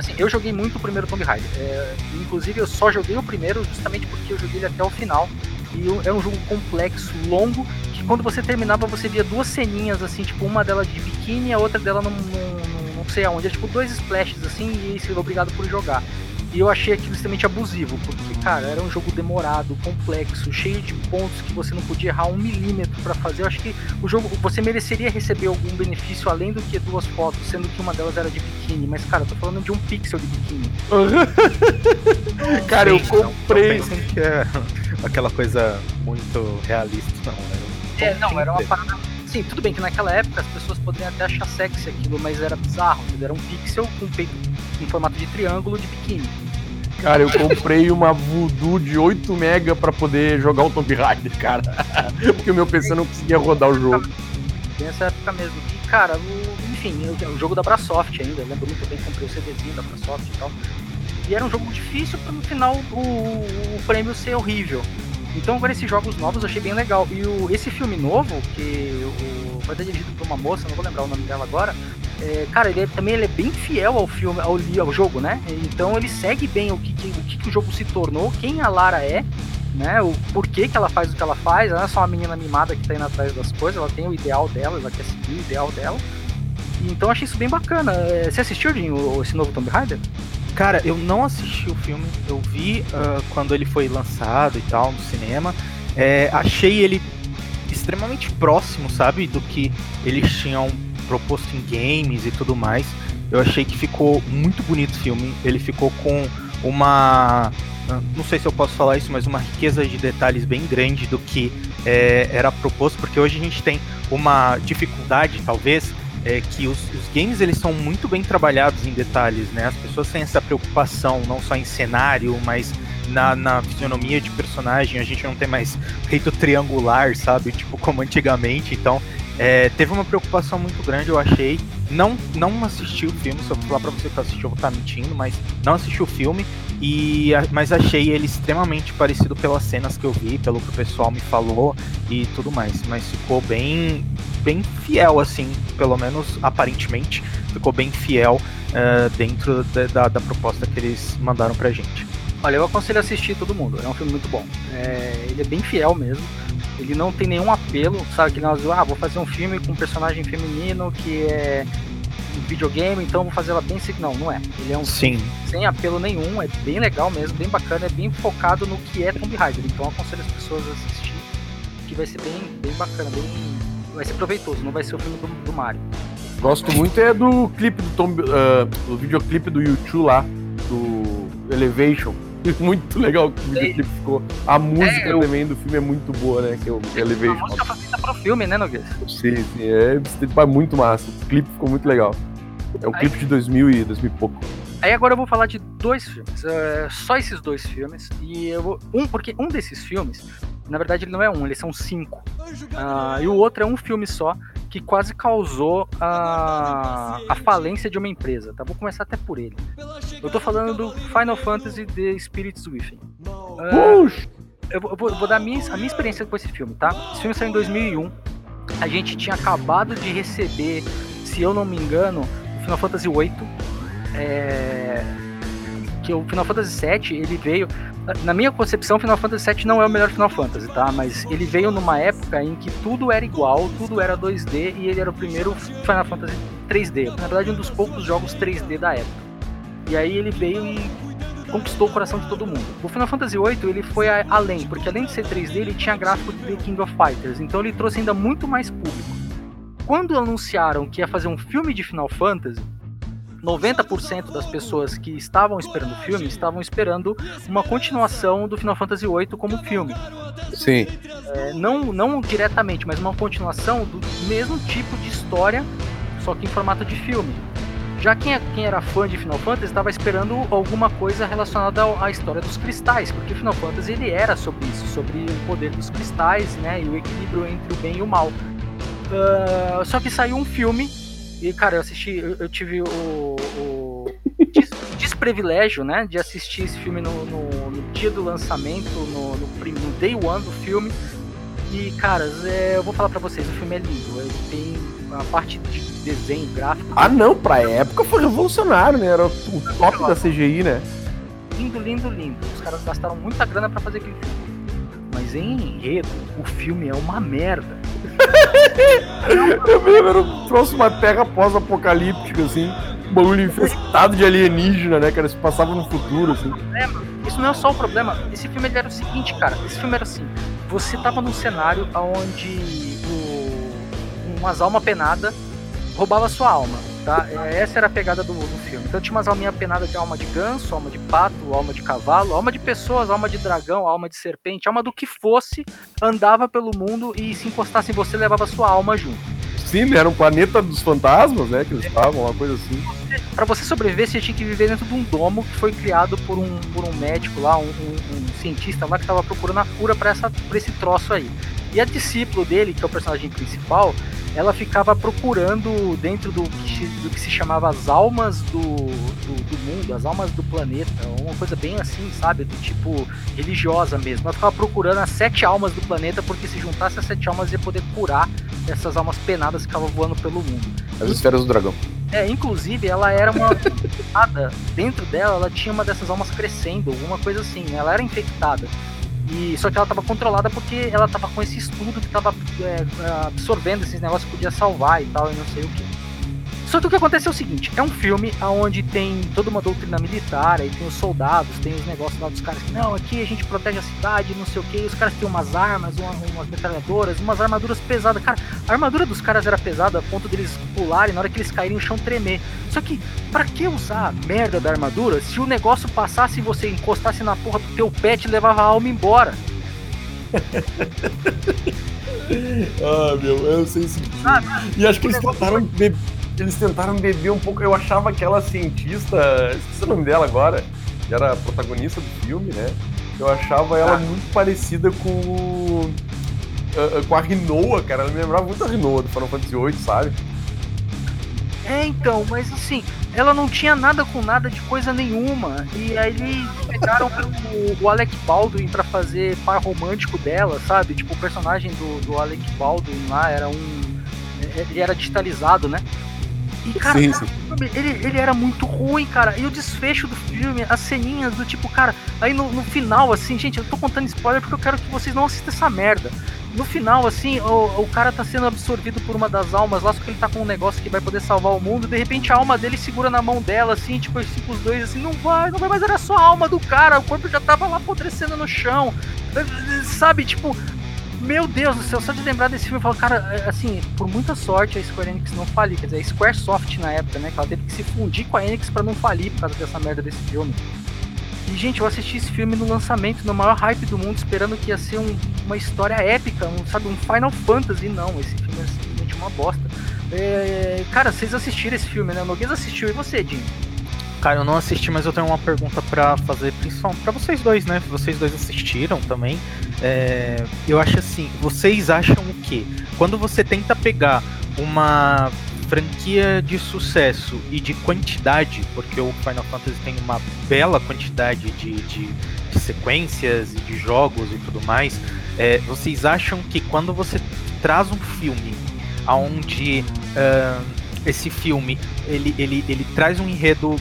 Assim, eu joguei muito o primeiro Tomb Raider. É, inclusive, eu só joguei o primeiro justamente porque eu joguei ele até o final. E é um jogo complexo, longo, que quando você terminava você via duas ceninhas, assim, tipo, uma dela de biquíni e a outra dela num, num sei aonde. É tipo dois splashes assim e ser obrigado por jogar. E eu achei aquilo extremamente abusivo, porque, cara, era um jogo demorado, complexo, cheio de pontos que você não podia errar um milímetro para fazer. Eu acho que o jogo, você mereceria receber algum benefício além do que duas fotos, sendo que uma delas era de biquíni. Mas, cara, eu tô falando de um pixel de biquíni. cara, eu comprei. Não, não que é aquela coisa muito realista, não. Era um é, não, era uma parada Sim, tudo bem que naquela época as pessoas poderiam até achar sexy aquilo, mas era bizarro. Era um pixel com peito em formato de triângulo de biquíni. Cara, eu comprei uma Voodoo de 8 MB para poder jogar o Tomb Raider, cara. Porque o meu PC não conseguia rodar o jogo. Nessa época mesmo. E, cara, o, enfim, o, o jogo da Brasoft ainda. Eu lembro muito bem que comprei o CDzinho da Brasoft e tal. E era um jogo difícil para no final o, o prêmio ser horrível. Então agora esses jogos novos eu achei bem legal. E o, esse filme novo, que o, ser dirigido por uma moça, não vou lembrar o nome dela agora, é, cara, ele é, também ele é bem fiel ao filme, ao, ao jogo, né? Então ele segue bem o que, o que, o jogo se tornou, quem a Lara é, né? O porquê que ela faz o que ela faz. Ela não é só uma menina mimada que tá indo atrás das coisas, ela tem o ideal dela, ela quer seguir o ideal dela. Então achei isso bem bacana. É, você assistiu, Dinho, esse novo Tomb Raider? Cara, eu não assisti o filme, eu vi uh, quando ele foi lançado e tal, no cinema. É, achei ele extremamente próximo, sabe, do que eles tinham proposto em games e tudo mais. Eu achei que ficou muito bonito o filme. Ele ficou com uma. Ah, não sei se eu posso falar isso, mas uma riqueza de detalhes bem grande do que é, era proposto, porque hoje a gente tem uma dificuldade, talvez, é que os, os, games eles são muito bem trabalhados em detalhes, né? As pessoas têm essa preocupação não só em cenário, mas na, na fisionomia de personagem. A gente não tem mais feito triangular, sabe? Tipo como antigamente. Então É, teve uma preocupação muito grande, eu achei. Não, não assisti o filme, se eu falar pra você que eu assisti, eu vou estar mentindo, mas não assisti o filme. E, mas achei ele extremamente parecido pelas cenas que eu vi, pelo que o pessoal me falou e tudo mais. Mas ficou bem, bem fiel, assim, pelo menos aparentemente, ficou bem fiel uh, dentro da, da, da, proposta que eles mandaram pra gente. Olha, eu aconselho a assistir todo mundo, é um filme muito bom. É, ele é bem fiel mesmo. Ele não tem nenhum apelo, sabe? Que nós, ah, vou fazer um filme com um personagem feminino que é um videogame, então vou fazer ela bem assim. Não, não é. Ele é um Sim. filme sem apelo nenhum, é bem legal mesmo, bem bacana, é bem focado no que é Tomb Raider. Então aconselho as pessoas a assistir, que vai ser bem, bem bacana, bem. Vai ser proveitoso, não vai ser o filme do, do Mario. Gosto muito é do clipe do Tomb. Uh, do videoclipe do YouTube lá, do Elevation muito legal o videoclipe ficou. A música é, eu... também do filme é muito boa, né? Que é o Elevation. A música foi feita pro filme, né, Noguês? Sim, sim. É, muito massa. O clipe ficou muito legal. É um Aí... clipe de 2000 e 2000 e pouco. Aí agora eu vou falar de dois filmes, uh, só esses dois filmes. E eu vou. Um, porque um desses filmes, na verdade, ele não é um, eles são cinco. Uh, e o outro é um filme só, que quase causou a, a falência de uma empresa, tá? Vou começar até por ele. Eu tô falando do Final Fantasy The Spirits Within. Uh, eu, vou, eu vou dar a minha, a minha experiência com esse filme, tá? Esse filme saiu em 2001. A gente tinha acabado de receber, se eu não me engano, o Final Fantasy VIII. É, que o Final Fantasy VII ele veio na minha concepção, Final Fantasy VII não é o melhor Final Fantasy, tá? Mas ele veio numa época em que tudo era igual, tudo era 2D e ele era o primeiro Final Fantasy 3D. Na verdade, um dos poucos jogos 3D da época. E aí ele veio e conquistou o coração de todo mundo. O Final Fantasy VIII ele foi além, porque além de ser 3D, ele tinha gráfico de The King of Fighters, então ele trouxe ainda muito mais público. Quando anunciaram que ia fazer um filme de Final Fantasy, 90% das pessoas que estavam esperando o filme estavam esperando uma continuação do Final Fantasy VIII como filme. Sim. É, não, não diretamente, mas uma continuação do mesmo tipo de história, só que em formato de filme. Já quem, é, quem era fã de Final Fantasy estava esperando alguma coisa relacionada à história dos cristais, porque Final Fantasy ele era sobre isso, sobre o poder dos cristais, né, e o equilíbrio entre o bem e o mal. Uh, só que saiu um filme e, cara, eu assisti, eu, eu tive o, o des, desprivilégio, né, de assistir esse filme no, no, no dia do lançamento, no, no, day one do filme. E, cara, é, eu vou falar pra vocês, o filme é lindo. Ele tem a parte de desenho gráfico. Ah, não, pra época foi revolucionário, né? Era o top da CGI, né? Lindo, lindo, lindo. Os caras gastaram muita grana para fazer aquele filme. Mas em enredo, o filme é uma merda. Eu mesmo era um troço uma terra pós-apocalíptica, assim. Um bagulho infestado de alienígena, né, cara? Se passava no futuro, assim. É, isso não é só o problema. Esse filme era o seguinte, cara. Esse filme era assim. Você tava num cenário onde o, umas almas penadas roubava sua alma. Tá? É, essa era a pegada do, do filme. Então tinha umas alminhas penadas de alma de ganso, alma de pato, alma de cavalo, alma de pessoas, alma de dragão, alma de serpente, alma do que fosse, andava pelo mundo e se encostasse em você, levava sua alma junto. Sim, era um planeta dos fantasmas, né? Que eles estavam, uma coisa assim. Para você sobreviver, você tinha que viver dentro de um domo que foi criado por um, por um médico lá, um, um, um cientista lá que estava procurando a cura para esse troço aí. E a discípulo dele, que é o personagem principal, ela ficava procurando dentro do que, do que se chamava as almas do, do, do, mundo, as almas do planeta, uma coisa bem assim, sabe? Do tipo religiosa mesmo. Ela ficava procurando as sete almas do planeta, porque se juntasse as sete almas ia poder curar essas almas penadas que ficavam voando pelo mundo. As esferas do dragão. É, inclusive ela era uma infectada. Dentro dela, ela tinha uma dessas almas crescendo, alguma coisa assim. Ela era infectada. E, só que ela estava controlada porque ela estava com esse estudo que estava é, absorvendo esses negócios que podia salvar e tal, e não sei o que. Só que o que acontece é o seguinte: é um filme onde tem toda uma doutrina militar, aí tem os soldados, tem os negócios lá dos caras que, não, aqui a gente protege a cidade, não sei o que, os caras têm umas armas, uma, umas metralhadoras, umas armaduras pesadas. Cara, a armadura dos caras era pesada a ponto deles pularem na hora que eles caírem o chão tremer. Só que, pra que usar a merda da armadura se o negócio passasse e você encostasse na porra do teu pet e levava a alma embora? ah, meu, eu sei sentir. Ah, e acho que eles tentaram beber eles tentaram beber um pouco. Eu achava aquela cientista, esqueci o nome dela agora, que era a protagonista do filme, né? Eu achava ela ah. muito parecida com o. uh, com a Rinoa, cara. Ela me lembrava muito a Rinoa do Final Fantasy VIII, sabe? É, então, mas assim, ela não tinha nada com nada de coisa nenhuma. E aí eles pegaram o, o Alec Baldwin para fazer par romântico dela, sabe? Tipo, o personagem do, do Alec Baldwin lá era um. Ele era digitalizado, né? E, cara, sim, sim. Ele, ele era muito ruim, cara. E o desfecho do filme, as ceninhas do tipo, cara, aí no, no final, assim, gente, eu tô contando spoiler porque eu quero que vocês não assistam essa merda no final, assim, o, o cara tá sendo absorvido por uma das almas lá, só que ele tá com um negócio que vai poder salvar o mundo. De repente a alma dele segura na mão dela, assim, tipo, eles ficam os dois assim, não vai, não vai, mas era só a alma do cara, o corpo já tava lá apodrecendo no chão. Sabe, tipo, meu Deus do céu, só de lembrar desse filme, eu falo, cara, é, assim, por muita sorte a Square Enix não falir, quer dizer, a Squaresoft na época, né, que ela teve que se fundir com a Enix para não falir por causa dessa merda desse filme. E, gente, eu assisti esse filme no lançamento, no maior hype do mundo, esperando que ia ser um, uma história épica, um, sabe, um Final Fantasy. Não, esse filme é simplesmente uma bosta. É, cara, vocês assistiram esse filme, né? O Noguês assistiu, e você, Jim? Cara, eu não assisti, mas eu tenho uma pergunta para fazer, principalmente pra vocês dois, né? Vocês dois assistiram também. É, eu acho assim, vocês acham o quê? Quando você tenta pegar uma franquia de sucesso e de quantidade, porque o Final Fantasy tem uma bela quantidade de, de, de sequências e de jogos e tudo mais, é, vocês acham que quando você traz um filme aonde uh, esse filme ele, ele, ele traz um enredo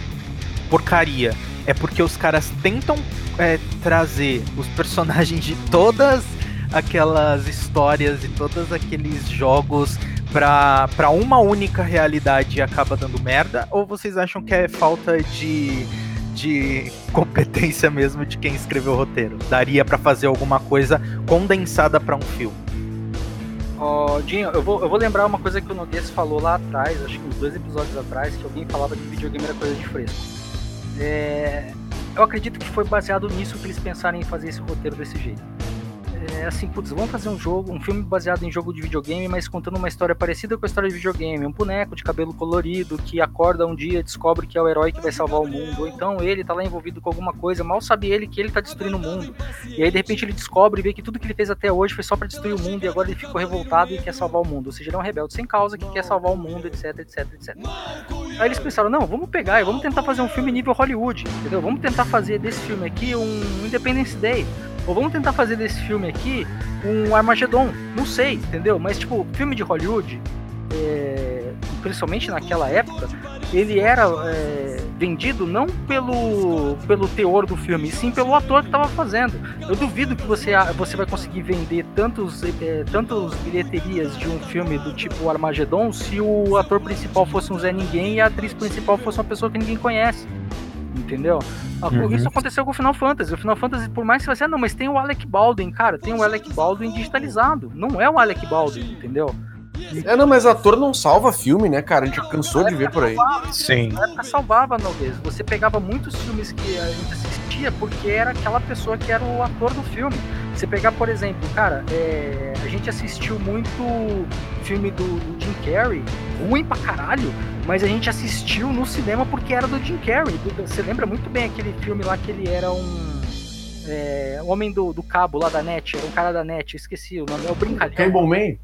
porcaria, é porque os caras tentam é, trazer os personagens de todas aquelas histórias e todos aqueles jogos pra, pra uma única realidade e acaba dando merda? Ou vocês acham que é falta de, de competência mesmo de quem escreveu o roteiro? Daria para fazer alguma coisa condensada para um filme? Oh, Dinho, eu vou, eu vou lembrar uma coisa que o Noguês falou lá atrás, acho que uns dois episódios atrás, que alguém falava que videogame era coisa de fresco. É, eu acredito que foi baseado nisso que eles pensaram em fazer esse roteiro desse jeito é assim, putz, vamos fazer um jogo, um filme baseado em jogo de videogame, mas contando uma história parecida com a história de videogame. Um boneco de cabelo colorido que acorda um dia, descobre que é o herói que vai salvar o mundo. Ou então ele tá lá envolvido com alguma coisa, mal sabe ele que ele tá destruindo o mundo. E aí de repente ele descobre e vê que tudo que ele fez até hoje foi só para destruir o mundo e agora ele ficou revoltado e quer salvar o mundo. Ou seja, ele é um rebelde sem causa que quer salvar o mundo, etc, etc, etc. Aí eles pensaram, não, vamos pegar e vamos tentar fazer um filme nível Hollywood, entendeu? Vamos tentar fazer desse filme aqui um Independence Day ou vamos tentar fazer desse filme aqui um Armagedon. Não sei, entendeu? Mas, tipo, filme de Hollywood, é, principalmente naquela época, ele era é, vendido não pelo, pelo teor do filme, sim pelo ator que estava fazendo. Eu duvido que você, você vai conseguir vender tantos, é, tantos bilheterias de um filme do tipo Armagedon se o ator principal fosse um Zé Ninguém e a atriz principal fosse uma pessoa que ninguém conhece entendeu? Uhum. Isso aconteceu com o Final Fantasy. O Final Fantasy, por mais que você, ah, não, mas tem o Alec Baldwin, cara, tem o Alec Baldwin digitalizado. Não é o Alec Baldwin, entendeu? É, não, mas ator não salva filme, né, cara? A gente cansou de ver por aí. Salvava, Sim. Na época salvava, talvez. Você pegava muitos filmes que a gente assistia porque era aquela pessoa que era o ator do filme. Você pegar, por exemplo, cara, é... a gente assistiu muito filme do, do Jim Carrey, ruim pra caralho, mas a gente assistiu no cinema porque era do Jim Carrey. Você lembra muito bem aquele filme lá que ele era um. É, homem do, do cabo lá da net, era um cara da net, esqueci o nome, é o Brincalhão. Cable Man?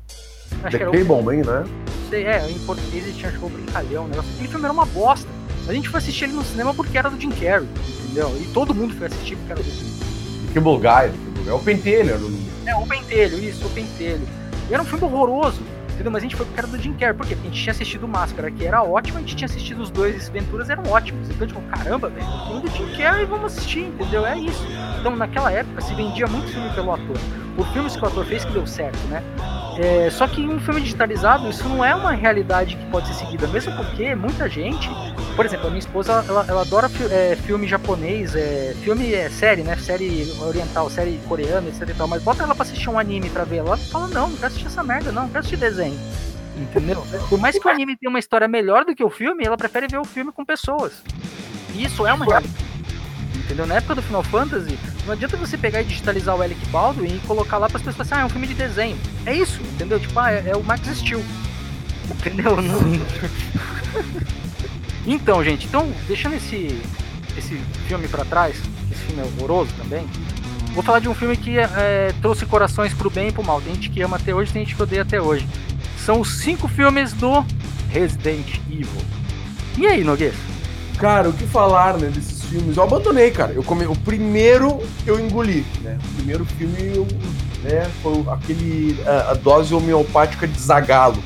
Acho The Cable Man, né? Sei, é, em português ele tinha achado o Brincalhão, né? Aquele filme era uma bosta. A gente foi assistir ele no cinema porque era do Jim Carrey, entendeu? E todo mundo foi assistir porque era do Jim Cable Guy, é o Pentelho. Era do... É, o Pentelho, isso, o Pentelho. E era um filme horroroso. Entendeu? Mas a gente foi pro cara do Jim Carrey. Por quê? Porque a gente tinha assistido Máscara, que era ótimo, a gente tinha assistido os dois Venturas, eram ótimos. Então, tipo, caramba, velho, filme do Jim Carrey, vamos assistir, entendeu? É isso. Então, naquela época, se vendia muito filme pelo ator. Por filmes que o ator fez que deu certo, né? É, só que em um filme digitalizado, isso não é uma realidade que pode ser seguida, mesmo porque muita gente, por exemplo, a minha esposa, ela, ela adora é, filme japonês, é, filme é série, né? Série oriental, série coreana, etc e tal, mas bota ela pra assistir um anime pra ver. Ela fala, não, não quero assistir essa merda, não, não quero assistir desenho. Entendeu? Por mais que o anime tenha uma história melhor do que o filme, ela prefere ver o filme com pessoas. E isso é uma realidade. Entendeu? Na época do Final Fantasy, não adianta você pegar e digitalizar o Alec Baldwin e colocar lá para as pessoas assim, ah, é um filme de desenho. É isso, entendeu? Tipo, ah, é, é o Max Steel. Entendeu? então, gente, então, deixando esse, esse filme para trás, esse filme é horroroso também, Vou falar de um filme que é, trouxe corações pro bem e pro mal. Tem gente que ama até hoje, tem gente que odeia até hoje. São os cinco filmes do Resident Evil. E aí, Nogueira? Cara, o que falar, né, desses filmes? Eu abandonei, cara. Eu come... O primeiro eu engoli, né? O primeiro filme eu, né, foi aquele a, a dose homeopática de Zagalo.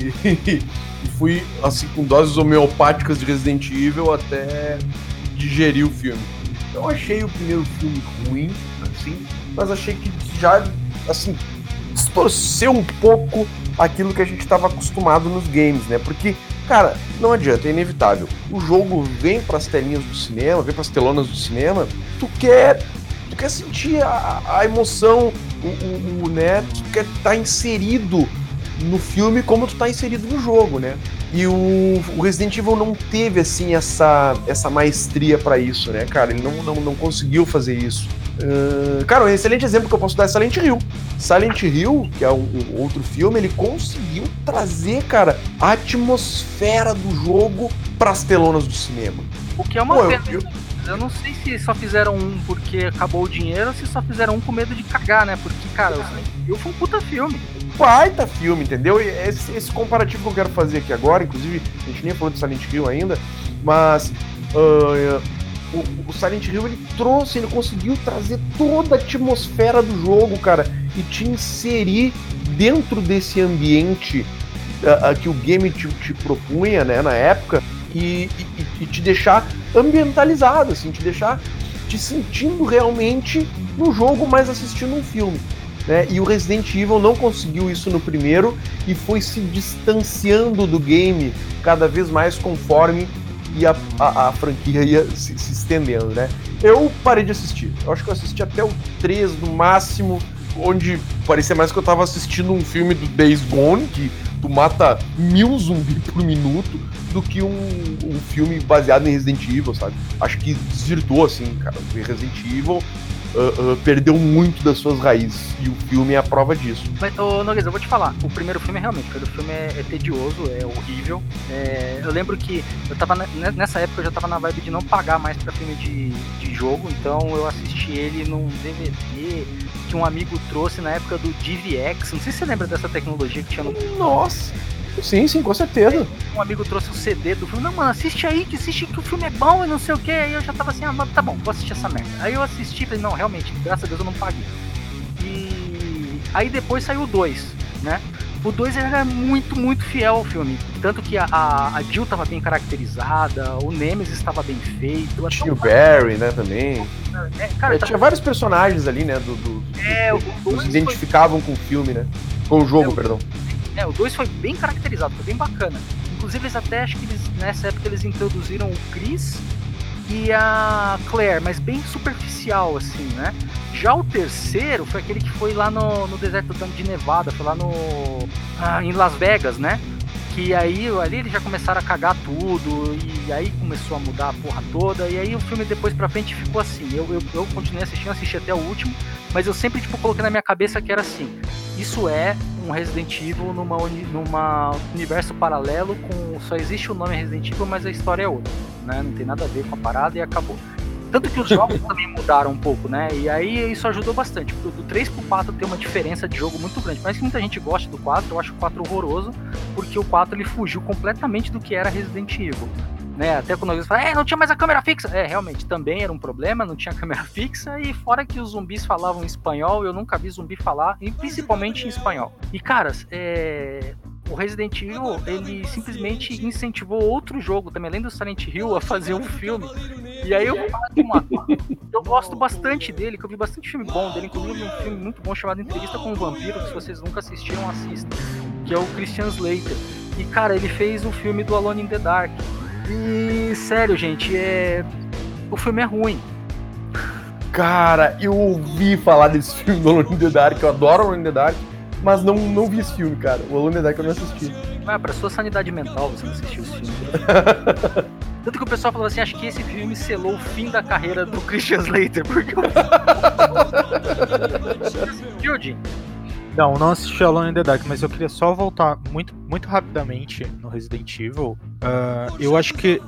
E, e fui assim com doses homeopáticas de Resident Evil até digerir o filme. Eu achei o primeiro filme ruim, assim, mas achei que já assim distorceu um pouco aquilo que a gente estava acostumado nos games, né? Porque Cara, não adianta, é inevitável. O jogo vem para as telinhas do cinema, vem para as telonas do cinema, tu quer, tu quer sentir a, a emoção, o, o, o, né? Tu quer estar tá inserido no filme como tu tá inserido no jogo, né? E o, o Resident Evil não teve assim essa, essa maestria para isso, né, cara? Ele não, não, não conseguiu fazer isso. Uh, cara, um excelente exemplo que eu posso dar é Silent Hill. Silent Hill, que é um, um, outro filme, ele conseguiu trazer, cara, a atmosfera do jogo pras telonas do cinema. O que é uma Pô, pena. Eu, eu... eu, não sei se só fizeram um porque acabou o dinheiro ou se só fizeram um com medo de cagar, né? Porque, cara, o Silent Hill foi um puta filme. Baita filme, entendeu? Esse, esse comparativo que eu quero fazer aqui agora, inclusive, a gente nem falou de Silent Hill ainda, mas. Uh, o, o Silent Hill ele trouxe, ele conseguiu trazer toda a atmosfera do jogo, cara, e te inserir dentro desse ambiente uh, uh, que o game te, te, propunha, né, na época, e, e, e, te deixar ambientalizado, assim, te deixar te sentindo realmente no jogo, mas assistindo um filme. Né? E o Resident Evil não conseguiu isso no primeiro e foi se distanciando do game cada vez mais conforme a, a, franquia ia se, se, estendendo, né? Eu parei de assistir. Eu acho que eu assisti até o 3 no máximo, onde parecia mais que eu tava assistindo um filme do Days Gone, que tu mata mil zumbis por minuto, do que um, um filme baseado em Resident Evil, sabe? Acho que desvirtuou, assim, cara. Resident Evil uh, uh, perdeu muito das suas raízes. E o filme é a prova disso. Mas, ô Noguês, eu vou te falar. O primeiro filme, realmente, o primeiro filme é, é tedioso, é horrível. É, eu lembro que eu tava nessa época eu já tava na vibe de não pagar mais pra filme de, de jogo, então eu assisti ele num DVD que um amigo trouxe na época do DVX. Não sei se você lembra dessa tecnologia que tinha no. Nossa! Sim, sim, com certeza. Um amigo trouxe o um CD do filme. Não, mano, assiste aí, que assiste que o filme é bom e não sei o que. Aí eu já tava assim, ah, tá bom, vou assistir essa merda. Aí eu assisti e falei, não, realmente, graças a Deus eu não paguei. E aí depois saiu o 2, né? O 2 era muito, muito fiel ao filme. Tanto que a, a, a Jill tava bem caracterizada, o Nemesis estava bem feito. Tinha o Barry, né, também. É, cara, é, tá... Tinha vários personagens ali, né, do, do, é, do, que nos identificavam foi... com o filme, né? Com o jogo, é, perdão. É, o 2 foi bem caracterizado, foi bem bacana. Inclusive, eles até acho que eles, nessa época eles introduziram o Chris e a Claire, mas bem superficial, assim, né? Já o terceiro foi aquele que foi lá no, no deserto de Nevada, foi lá no. Ah, em Las Vegas, né? Que aí ali eles já começaram a cagar tudo, e aí começou a mudar a porra toda, e aí o filme depois pra frente ficou assim. Eu, eu, eu continuei assistindo, assisti até o último, mas eu sempre tipo, coloquei na minha cabeça que era assim. Isso é um Resident Evil numa, uni, numa universo paralelo com. Só existe o nome Resident Evil, mas a história é outra. Né? Não tem nada a ver com a parada e acabou. Tanto que os jogos também mudaram um pouco, né? E aí isso ajudou bastante. Do 3 pro 4 tem uma diferença de jogo muito grande. Mas que muita gente gosta do 4, eu acho o 4 horroroso, porque o 4 ele fugiu completamente do que era Resident Evil. Né, até quando eles falam, é, não tinha mais a câmera fixa. É, realmente, também era um problema, não tinha câmera fixa, e fora que os zumbis falavam espanhol, eu nunca vi zumbi falar, e principalmente em espanhol. E, caras, é o Resident Evil ele simplesmente incentivou outro jogo também, além do Silent Hill, a fazer um filme. E aí eu uma eu gosto bastante dele, que eu vi bastante filme bom dele, inclusive um filme muito bom chamado Entrevista com o Vampiro, que se vocês nunca assistiram, assistam, que é o Christian Slater. E cara, ele fez o filme do Alone in the Dark. E sério, gente, é o filme é ruim. Cara, eu ouvi falar desse filme do Alone in the Dark, eu adoro Alone in the Dark mas não, não vi esse filme, cara. O Alone Dark eu não assisti. Ah, pra sua sanidade mental você não assistiu esse filme. Tanto que o pessoal falou assim, acho que esse filme selou o fim da carreira do Christian Slater, porque Assistiu, Jim? Não, não assisti Alone in the Dark, mas eu queria só voltar muito, muito rapidamente no Resident Evil. Uh, eu acho que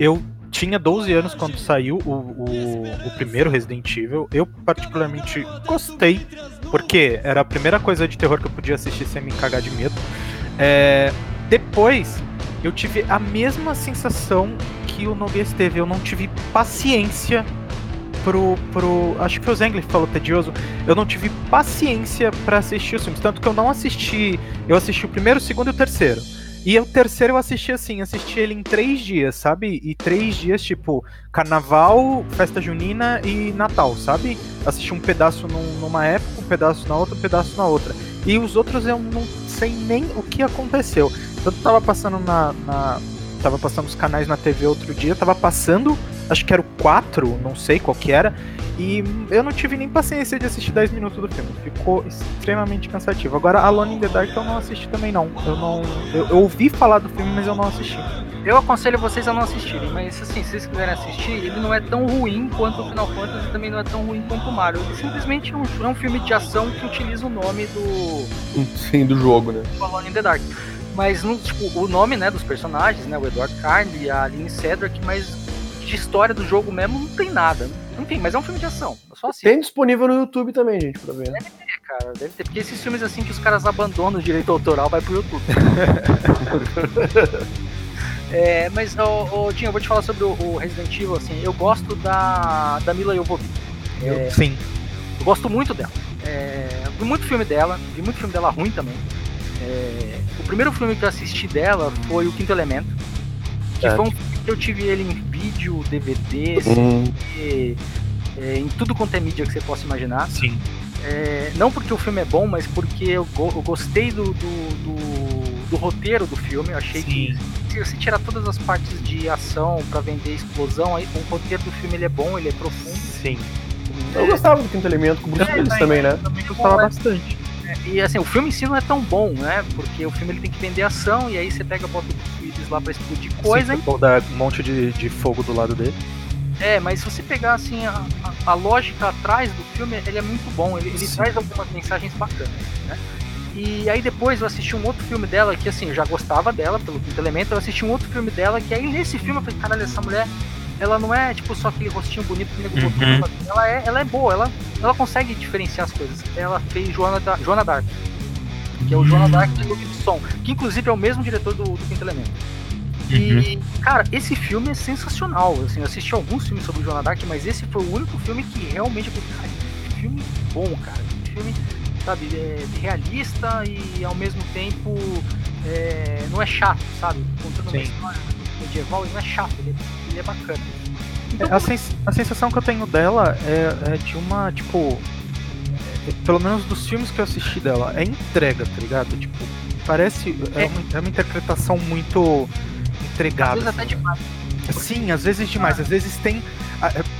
eu tinha 12 anos quando saiu o, o, o, primeiro Resident Evil. Eu particularmente gostei, porque era a primeira coisa de terror que eu podia assistir sem me cagar de medo. É, depois, eu tive a mesma sensação que o Noguês teve. Eu não tive paciência pro, pro. Acho que foi o Zengler que falou tedioso. Eu não tive paciência para assistir os filmes. Tanto que eu não assisti. Eu assisti o primeiro, o segundo e o terceiro. E o terceiro eu assisti assim, assisti ele em três dias, sabe? E três dias, tipo, carnaval, festa junina e Natal, sabe? Assisti um pedaço num, numa época, um pedaço na outra, um pedaço na outra. E os outros eu não sei nem o que aconteceu. Tanto tava passando na, na. Tava passando os canais na TV outro dia, tava passando, acho que era o 4, não sei qual que era. E eu não tive nem paciência de assistir 10 minutos do filme. Ficou extremamente cansativo. Agora, Alone in the Dark eu não assisti também não. Eu não. Eu, eu ouvi falar do filme, mas eu não assisti. Eu aconselho vocês a não assistirem, mas assim, se vocês quiserem assistir, ele não é tão ruim quanto o Final Fantasy também não é tão ruim quanto o Mario. Ele simplesmente é um, é um filme de ação que utiliza o nome do. Sim, do jogo, né? Alone in the Dark. Mas tipo, o nome né, dos personagens, né? O Edward Carne e a Aline Cedric, mas de história do jogo mesmo não tem nada. Enfim, mas é um filme de ação. Só assim. Tem disponível no YouTube também, gente, pra ver. Deve ter, cara. Deve ter. Porque esses filmes assim que os caras abandonam o direito autoral vai pro YouTube. é, mas, ô, ô, Dinho, eu vou te falar sobre o, o, Resident Evil, assim. Eu gosto da, da Mila Jovovich. É, Sim. Eu gosto muito dela. É, vi muito filme dela, vi muito filme dela ruim também. É, o primeiro filme que eu assisti dela foi O Quinto Elemento. Que foi um filme que eu tive ele em vídeo, DVD, uhum. CD, é, em tudo quanto é mídia que você possa imaginar. Sim. É, não porque o filme é bom, mas porque eu, go eu gostei do, do, do, do, roteiro do filme. Eu achei Sim. que se você tirar todas as partes de ação para vender explosão, aí o roteiro do filme ele é bom, ele é profundo. Sim. Eu gostava do Quinto Elemento com o Bruce Willis também, né? Também gostava bastante. E assim, o filme em si não é tão bom, né? Porque o filme ele tem que vender ação e aí você pega bota o Willis lá pra explodir coisa. Sim, e... dar um monte de, de fogo do lado dele. É, mas se você pegar assim a, a, a lógica atrás do filme, ele é muito bom. Ele, ele traz algumas mensagens bacanas, né? E aí depois eu assisti um outro filme dela que assim, eu já gostava dela pelo quinto elemento, eu assisti um outro filme dela que aí nesse filme eu falei, caralho, essa mulher ela não é tipo só aquele rostinho bonito que nego uhum. ela é, ela é boa, ela, ela consegue diferenciar as coisas. Ela fez Joana, da, Joana Dark, que é o Joana Dark de Luke Besson, que inclusive é o mesmo diretor do, do Quinto Elemento. E, uhum. cara, esse filme é sensacional. Assim, eu assisti alguns filmes sobre o Joana Dark, mas esse foi o único filme que realmente cara, filme bom, cara. Filme, sabe, é realista e ao mesmo tempo é, não é chato, sabe? Contando uma história medieval, ele não é chato, ele é ele é bacana. Então, a, sens a, sensação que eu tenho dela é, é de uma, tipo. É, pelo menos dos filmes que eu assisti dela, é entrega, tá ligado? Tipo, parece. É, é uma, é uma interpretação muito entregada. Às vezes até demais. Sim, às vezes demais. Às vezes tem.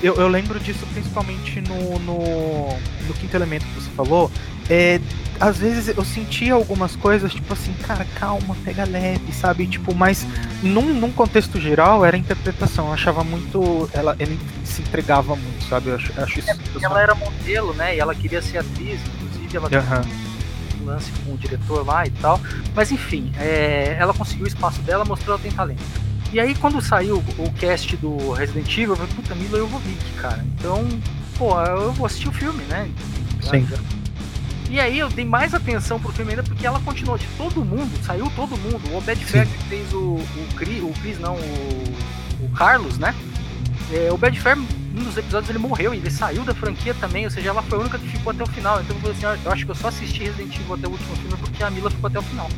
Eu, eu lembro disso principalmente no, no, no Quinto Elemento que você falou. É, às vezes eu sentia algumas coisas, tipo assim, cara, calma, pega leve, sabe? Tipo, mas num, num contexto geral era interpretação. Eu achava muito. Ela, ele se entregava muito, sabe? Eu acho, acho isso. É, ela era modelo, né? E ela queria ser atriz, inclusive ela uhum. um lance com o diretor lá e tal. Mas enfim, é, ela conseguiu o espaço dela, mostrou que ela tem talento. E aí quando saiu o cast do Resident Evil, eu falei, puta, Mila Jovovich, cara. Então, pô, eu vou assistir o filme, né? Sim. Já, e aí eu dei mais atenção pro filme ainda porque ela continuou de todo mundo, saiu todo mundo. O Obed Fair fez o, o Chris, o Chris não, o, o Carlos, né? É, o Obed Fair, um dos episódios ele morreu e ele saiu da franquia também, ou seja, ela foi a única que ficou até o final. Então eu falei assim, eu acho que eu só assisti Resident Evil até o último filme porque a Mila ficou até o final.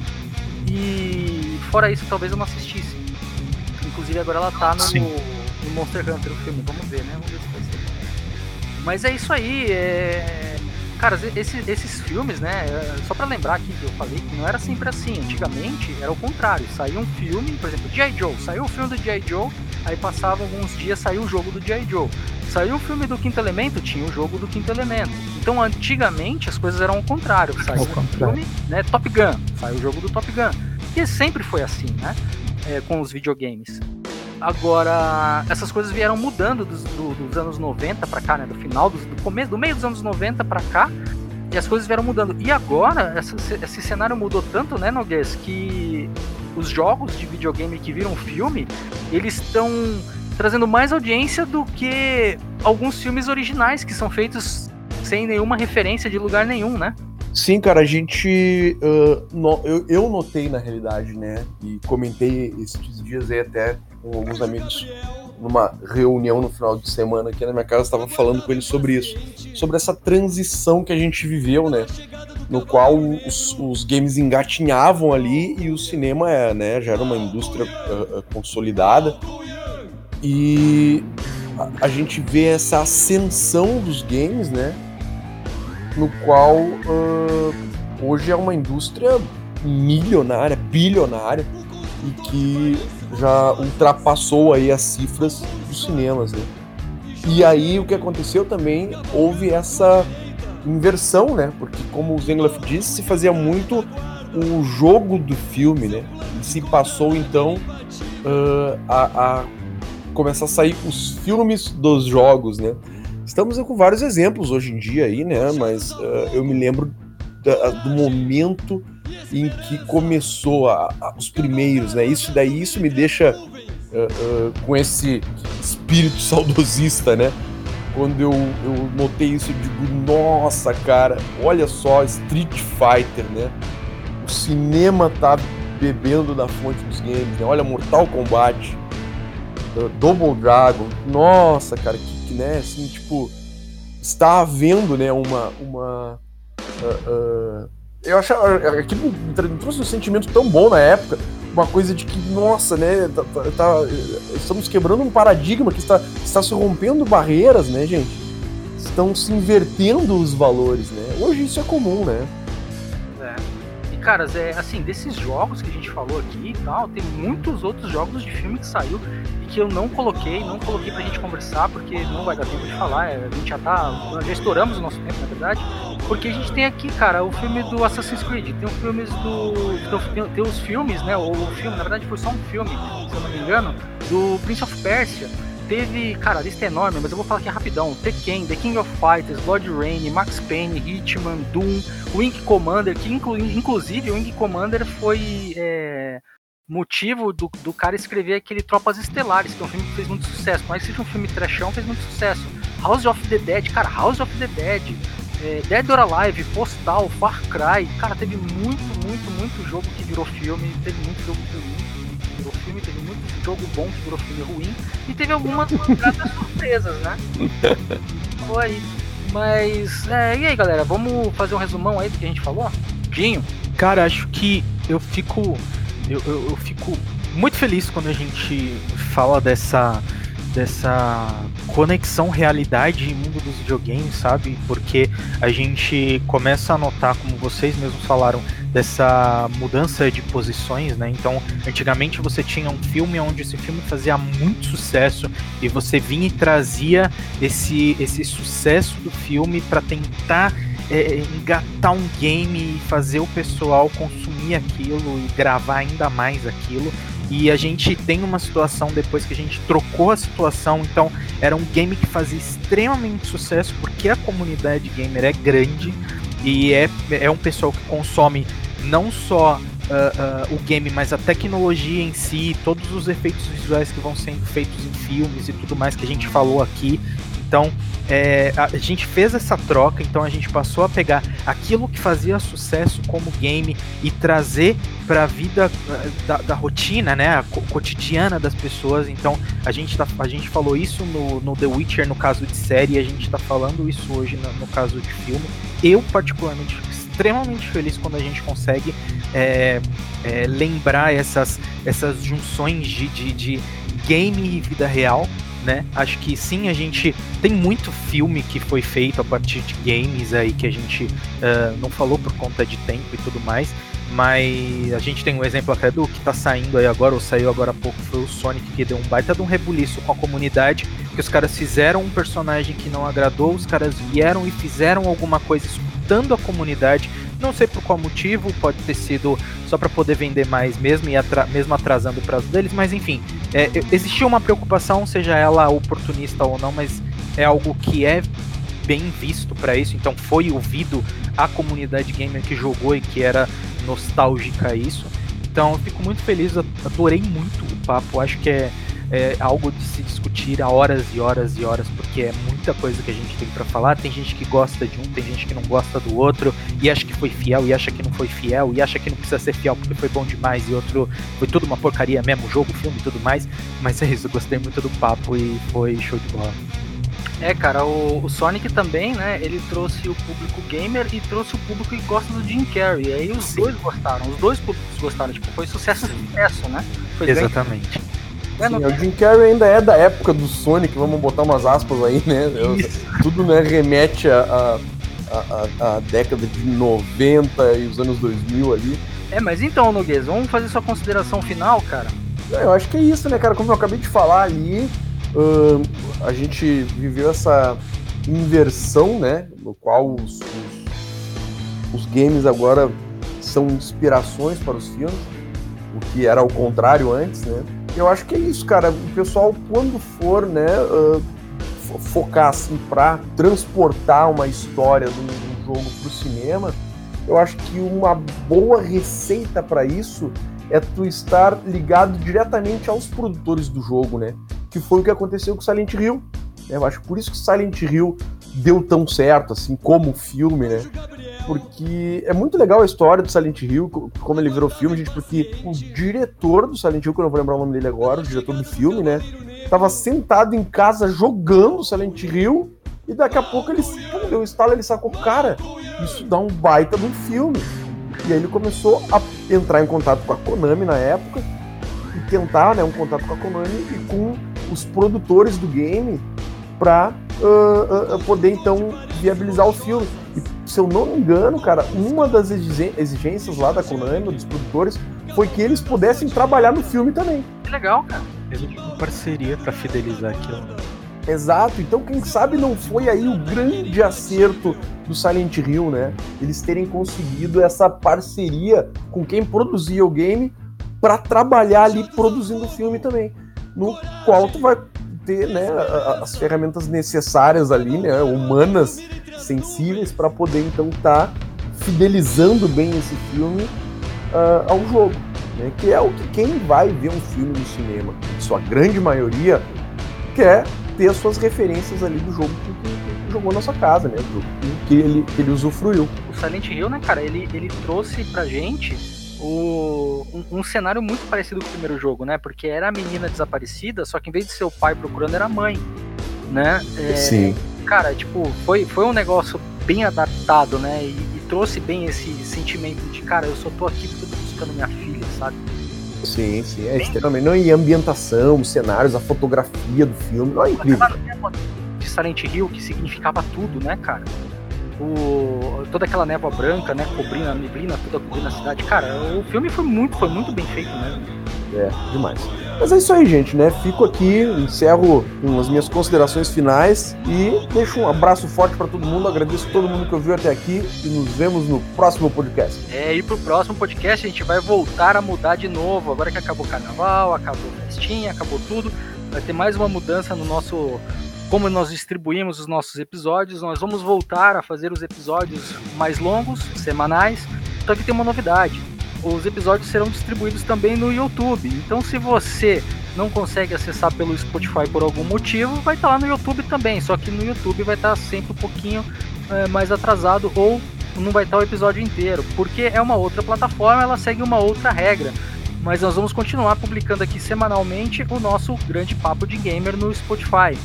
E fora isso, talvez eu não assistisse. Inclusive agora ela tá no, no Monster Hunter, o filme. Vamos ver, né? Vamos ver se vai ser. Mas é isso aí. É Cara, esses, esses filmes, né? É, só para lembrar aqui que eu falei que não era sempre assim. Antigamente era o contrário. Saía um filme, por exemplo, G.I. Joe. Saiu o filme do G.I. Joe, aí passava alguns dias, saiu o jogo do G.I. Joe. Saiu o filme do Quinto Elemento, tinha o jogo do Quinto Elemento. Então, antigamente, as coisas eram ao contrário. Saiu o filme, né? Top Gun, saiu o jogo do Top Gun. E sempre foi assim, né? É, com os videogames. Agora, essas coisas vieram mudando dos, do, dos anos 90 para cá, né? Do final, do, do, começo, do meio dos anos 90 para cá, e as coisas vieram mudando. E agora, essa, esse cenário mudou tanto, né, Noguês, que os jogos de videogame que viram filme, eles estão trazendo mais audiência do que alguns filmes originais que são feitos sem nenhuma referência de lugar nenhum, né? Sim, cara, a gente. Uh, no, eu, eu notei na realidade, né? E comentei esses dias aí até com alguns amigos numa reunião no final de semana aqui na minha casa, estava falando com eles sobre isso, sobre essa transição que a gente viveu, né? No qual os, os games engatinhavam ali e o cinema é, né, já era uma indústria uh, consolidada. E a, a, gente vê essa ascensão dos games, né? No qual uh, hoje é uma indústria milionária, bilionária e que já ultrapassou aí as cifras dos cinemas, né? E aí o que aconteceu também houve essa inversão, né? Porque como o Zengloff disse, se fazia muito o jogo do filme, né? E se passou então uh, a, a começar a sair os filmes dos jogos, né? Estamos com vários exemplos hoje em dia aí, né? Mas uh, eu me lembro da, do momento em que começou a, a, os primeiros, né? Isso daí, isso me deixa uh, uh, com esse espírito saudosista, né? Quando eu, eu notei isso, eu digo, nossa, cara, olha só, Street Fighter, né? O cinema tá bebendo da fonte dos games, né? Olha, Mortal Kombat, Double Dragon, nossa, cara, que né? Assim, tipo, está havendo, né, uma. uma uh, uh, eu acho aquilo me trouxe um sentimento tão bom na época, uma coisa de que, nossa, né, tá, tá, tá, estamos quebrando um paradigma que está, está se rompendo barreiras, né, gente? Estão se invertendo os valores, né? Hoje isso é comum, né? E, caras, é, assim, desses jogos que a gente falou aqui e tal, tem muitos outros jogos de filme que saiu que eu não coloquei, não coloquei pra gente conversar, porque não vai dar tempo de falar, é, a gente já tá. Já estouramos o nosso tempo, na verdade. Porque a gente tem aqui, cara, o filme do Assassin's Creed, tem os filmes do. Tem, tem os filmes, né? O, o filme, na verdade, foi só um filme, se eu não me engano, do Prince of Persia. Teve, cara, a lista é enorme, mas eu vou falar aqui rapidão. Tekken, The King of Fighters, Blood Rain, Max Payne, Hitman, Doom, Wing Commander, que inclu, inclusive o Wing Commander foi é, motivo do, do cara escrever aquele Tropas Estelares, que é um filme que fez muito sucesso. Mas seja um filme trashão, fez muito sucesso. House of the Dead, cara, House of the Dead, é, Dead or Alive, Postal, Far Cry, cara, teve muito, muito, muito jogo que virou filme, teve muito jogo que virou filme, teve muito jogo bom que virou filme ruim, e teve algumas surpresas, né? Foi. Mas, é, e aí, galera, vamos fazer um resumão aí do que a gente falou? Dinho? Cara, acho que eu fico eu, eu, eu fico muito feliz quando a gente fala dessa dessa conexão realidade e mundo dos videogames, sabe? Porque a gente começa a notar, como vocês mesmos falaram, dessa mudança de posições, né? Então, antigamente você tinha um filme onde esse filme fazia muito sucesso e você vinha e trazia esse, esse sucesso do filme para tentar é, engatar um game e fazer o pessoal consumir aquilo e gravar ainda mais aquilo. E a gente tem uma situação depois que a gente trocou a situação, então era um game que fazia extremamente sucesso porque a comunidade gamer é grande e é, é um pessoal que consome não só Uh, uh, o game, mas a tecnologia em si, todos os efeitos visuais que vão sendo feitos em filmes e tudo mais que a gente falou aqui. Então, é, a gente fez essa troca, então a gente passou a pegar aquilo que fazia sucesso como game e trazer para a vida eh, da, da, rotina, né, a cotidiana das pessoas. Então a gente, tá, a gente falou isso no, no The Witcher no caso de série, e a gente está falando isso hoje no, no, caso de filme. Eu particularmente extremamente feliz quando a gente consegue é, é, lembrar essas, essas junções de, de, de game e vida real né? Acho que sim, a gente tem muito filme que foi feito a partir de games aí que a gente uh, não falou por conta de tempo e tudo mais, mas a gente tem um exemplo até do que tá saindo aí agora, ou saiu agora há pouco, foi o Sonic, que deu um baita de um rebuliço com a comunidade, que os caras fizeram um personagem que não agradou, os caras vieram e fizeram alguma coisa escutando a comunidade, não sei por qual motivo, pode ter sido só para poder vender mais mesmo e atra mesmo atrasando o prazo deles, mas enfim, é, existia uma preocupação, seja ela oportunista ou não, mas é algo que é bem visto para isso, então foi ouvido a comunidade gamer que jogou e que era nostálgica isso. Então fico muito feliz, adorei muito o papo, acho que é é algo de se discutir a horas e horas e horas, porque é muita coisa que a gente tem para falar. Tem gente que gosta de um, tem gente que não gosta do outro, e acha que foi fiel, e acha que não foi fiel, e acha que não precisa ser fiel porque foi bom demais, e outro foi tudo uma porcaria mesmo, jogo, filme e tudo mais. Mas é isso, eu gostei muito do papo e foi show de bola. É, cara, o, o, Sonic também, né? Ele trouxe o público gamer e trouxe o público que gosta do Jim Carrey. E aí os Sim. dois gostaram, os dois públicos gostaram. Tipo, foi sucesso sucesso, né? Foi Exatamente. É, Sim, o Jim Carrey ainda é da época do Sonic, vamos botar umas aspas aí, né? Eu, tudo né, remete a, a, a, a, década de 90 e os anos 2000 ali. É, mas então, Noguês, vamos fazer sua consideração final, cara? Eu acho que é isso, né, cara? Como eu acabei de falar ali, uh, a gente viveu essa inversão, né? No qual os, os, os, games agora são inspirações para os filmes, o que era o contrário antes, né? Eu acho que é isso, cara. O pessoal, quando for, né, uh, focar assim para transportar uma história de um, jogo para o cinema, eu acho que uma boa receita para isso é tu estar ligado diretamente aos produtores do jogo, né? que foi o que aconteceu com Silent Hill. Né? Eu acho por isso que Silent Hill deu tão certo, assim, como filme, né? Porque é muito legal a história do Silent Hill, como ele virou filme, gente, porque o diretor do Silent Hill, que eu não vou lembrar o nome dele agora, o diretor do filme, né? Tava sentado em casa jogando Silent Hill e daqui a pouco ele deu um estalo, ele sacou, cara, isso dá um baita do filme. E aí ele começou a entrar em contato com a Konami na época e tentar, né, um contato com a Konami e com os produtores do game para uh, uh, poder então viabilizar o filme. E, se eu não me engano, cara, uma das exigências lá da Konami, dos produtores, foi que eles pudessem trabalhar no filme também. Que legal, cara. Existe uma parceria para fidelizar aquilo. Exato, então quem sabe não foi aí o grande acerto do Silent Hill, né? Eles terem conseguido essa parceria com quem produzia o game para trabalhar ali produzindo o filme também no qual tu vai ter né, as ferramentas necessárias ali, né, humanas, sensíveis, para poder então estar tá fidelizando bem esse filme uh, ao jogo. Né, que é o que quem vai ver um filme no cinema, sua grande maioria, quer ter as suas referências ali do jogo que, que, que jogou na sua casa, né? Do que ele, que ele usufruiu. O Silent Hill, né, cara, ele, ele trouxe pra gente o, um, um, cenário muito parecido com o primeiro jogo, né? Porque era a menina desaparecida, só que em vez de ser o pai procurando, era a mãe, né? É, Sim. Cara, tipo, foi, foi um negócio bem adaptado, né? E, e, trouxe bem esse sentimento de, cara, eu só tô aqui porque eu tô buscando minha filha, sabe? Sim, sim, é extremamente. Não, e ambientação, os cenários, a fotografia do filme, não é incrível. De Silent Hill, que significava tudo, né, cara? O, toda aquela névoa branca, né, cobrindo a neblina, toda cobrindo a cidade. Cara, o filme foi muito, foi muito bem feito mesmo. É, demais. Mas é isso aí, gente, né? Fico aqui, encerro com as minhas considerações finais e deixo um abraço forte para todo mundo. Agradeço todo mundo que ouviu até aqui e nos vemos no próximo podcast. É, e pro próximo podcast a gente vai voltar a mudar de novo. Agora que acabou o carnaval, acabou a festinha, acabou tudo, vai ter mais uma mudança no nosso como nós distribuímos os nossos episódios, nós vamos voltar a fazer os episódios mais longos, semanais. Só que tem uma novidade: os episódios serão distribuídos também no YouTube. Então, se você não consegue acessar pelo Spotify por algum motivo, vai estar lá no YouTube também. Só que no YouTube vai estar sempre um pouquinho é, mais atrasado ou não vai estar o episódio inteiro, porque é uma outra plataforma, ela segue uma outra regra. Mas nós vamos continuar publicando aqui semanalmente o nosso grande papo de gamer no Spotify.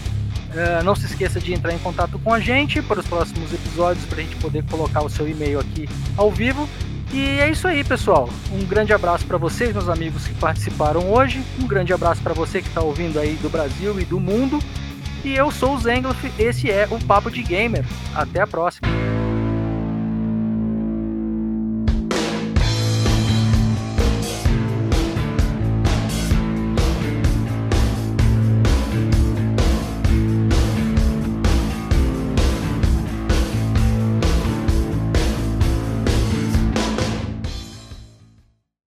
Uh, não se esqueça de entrar em contato com a gente para os próximos episódios, para a gente poder colocar o seu e-mail aqui ao vivo. E é isso aí, pessoal. Um grande abraço para vocês, meus amigos que participaram hoje. Um grande abraço para você que está ouvindo aí do Brasil e do mundo. E eu sou o Zengloff, esse é o Papo de Gamer. Até a próxima.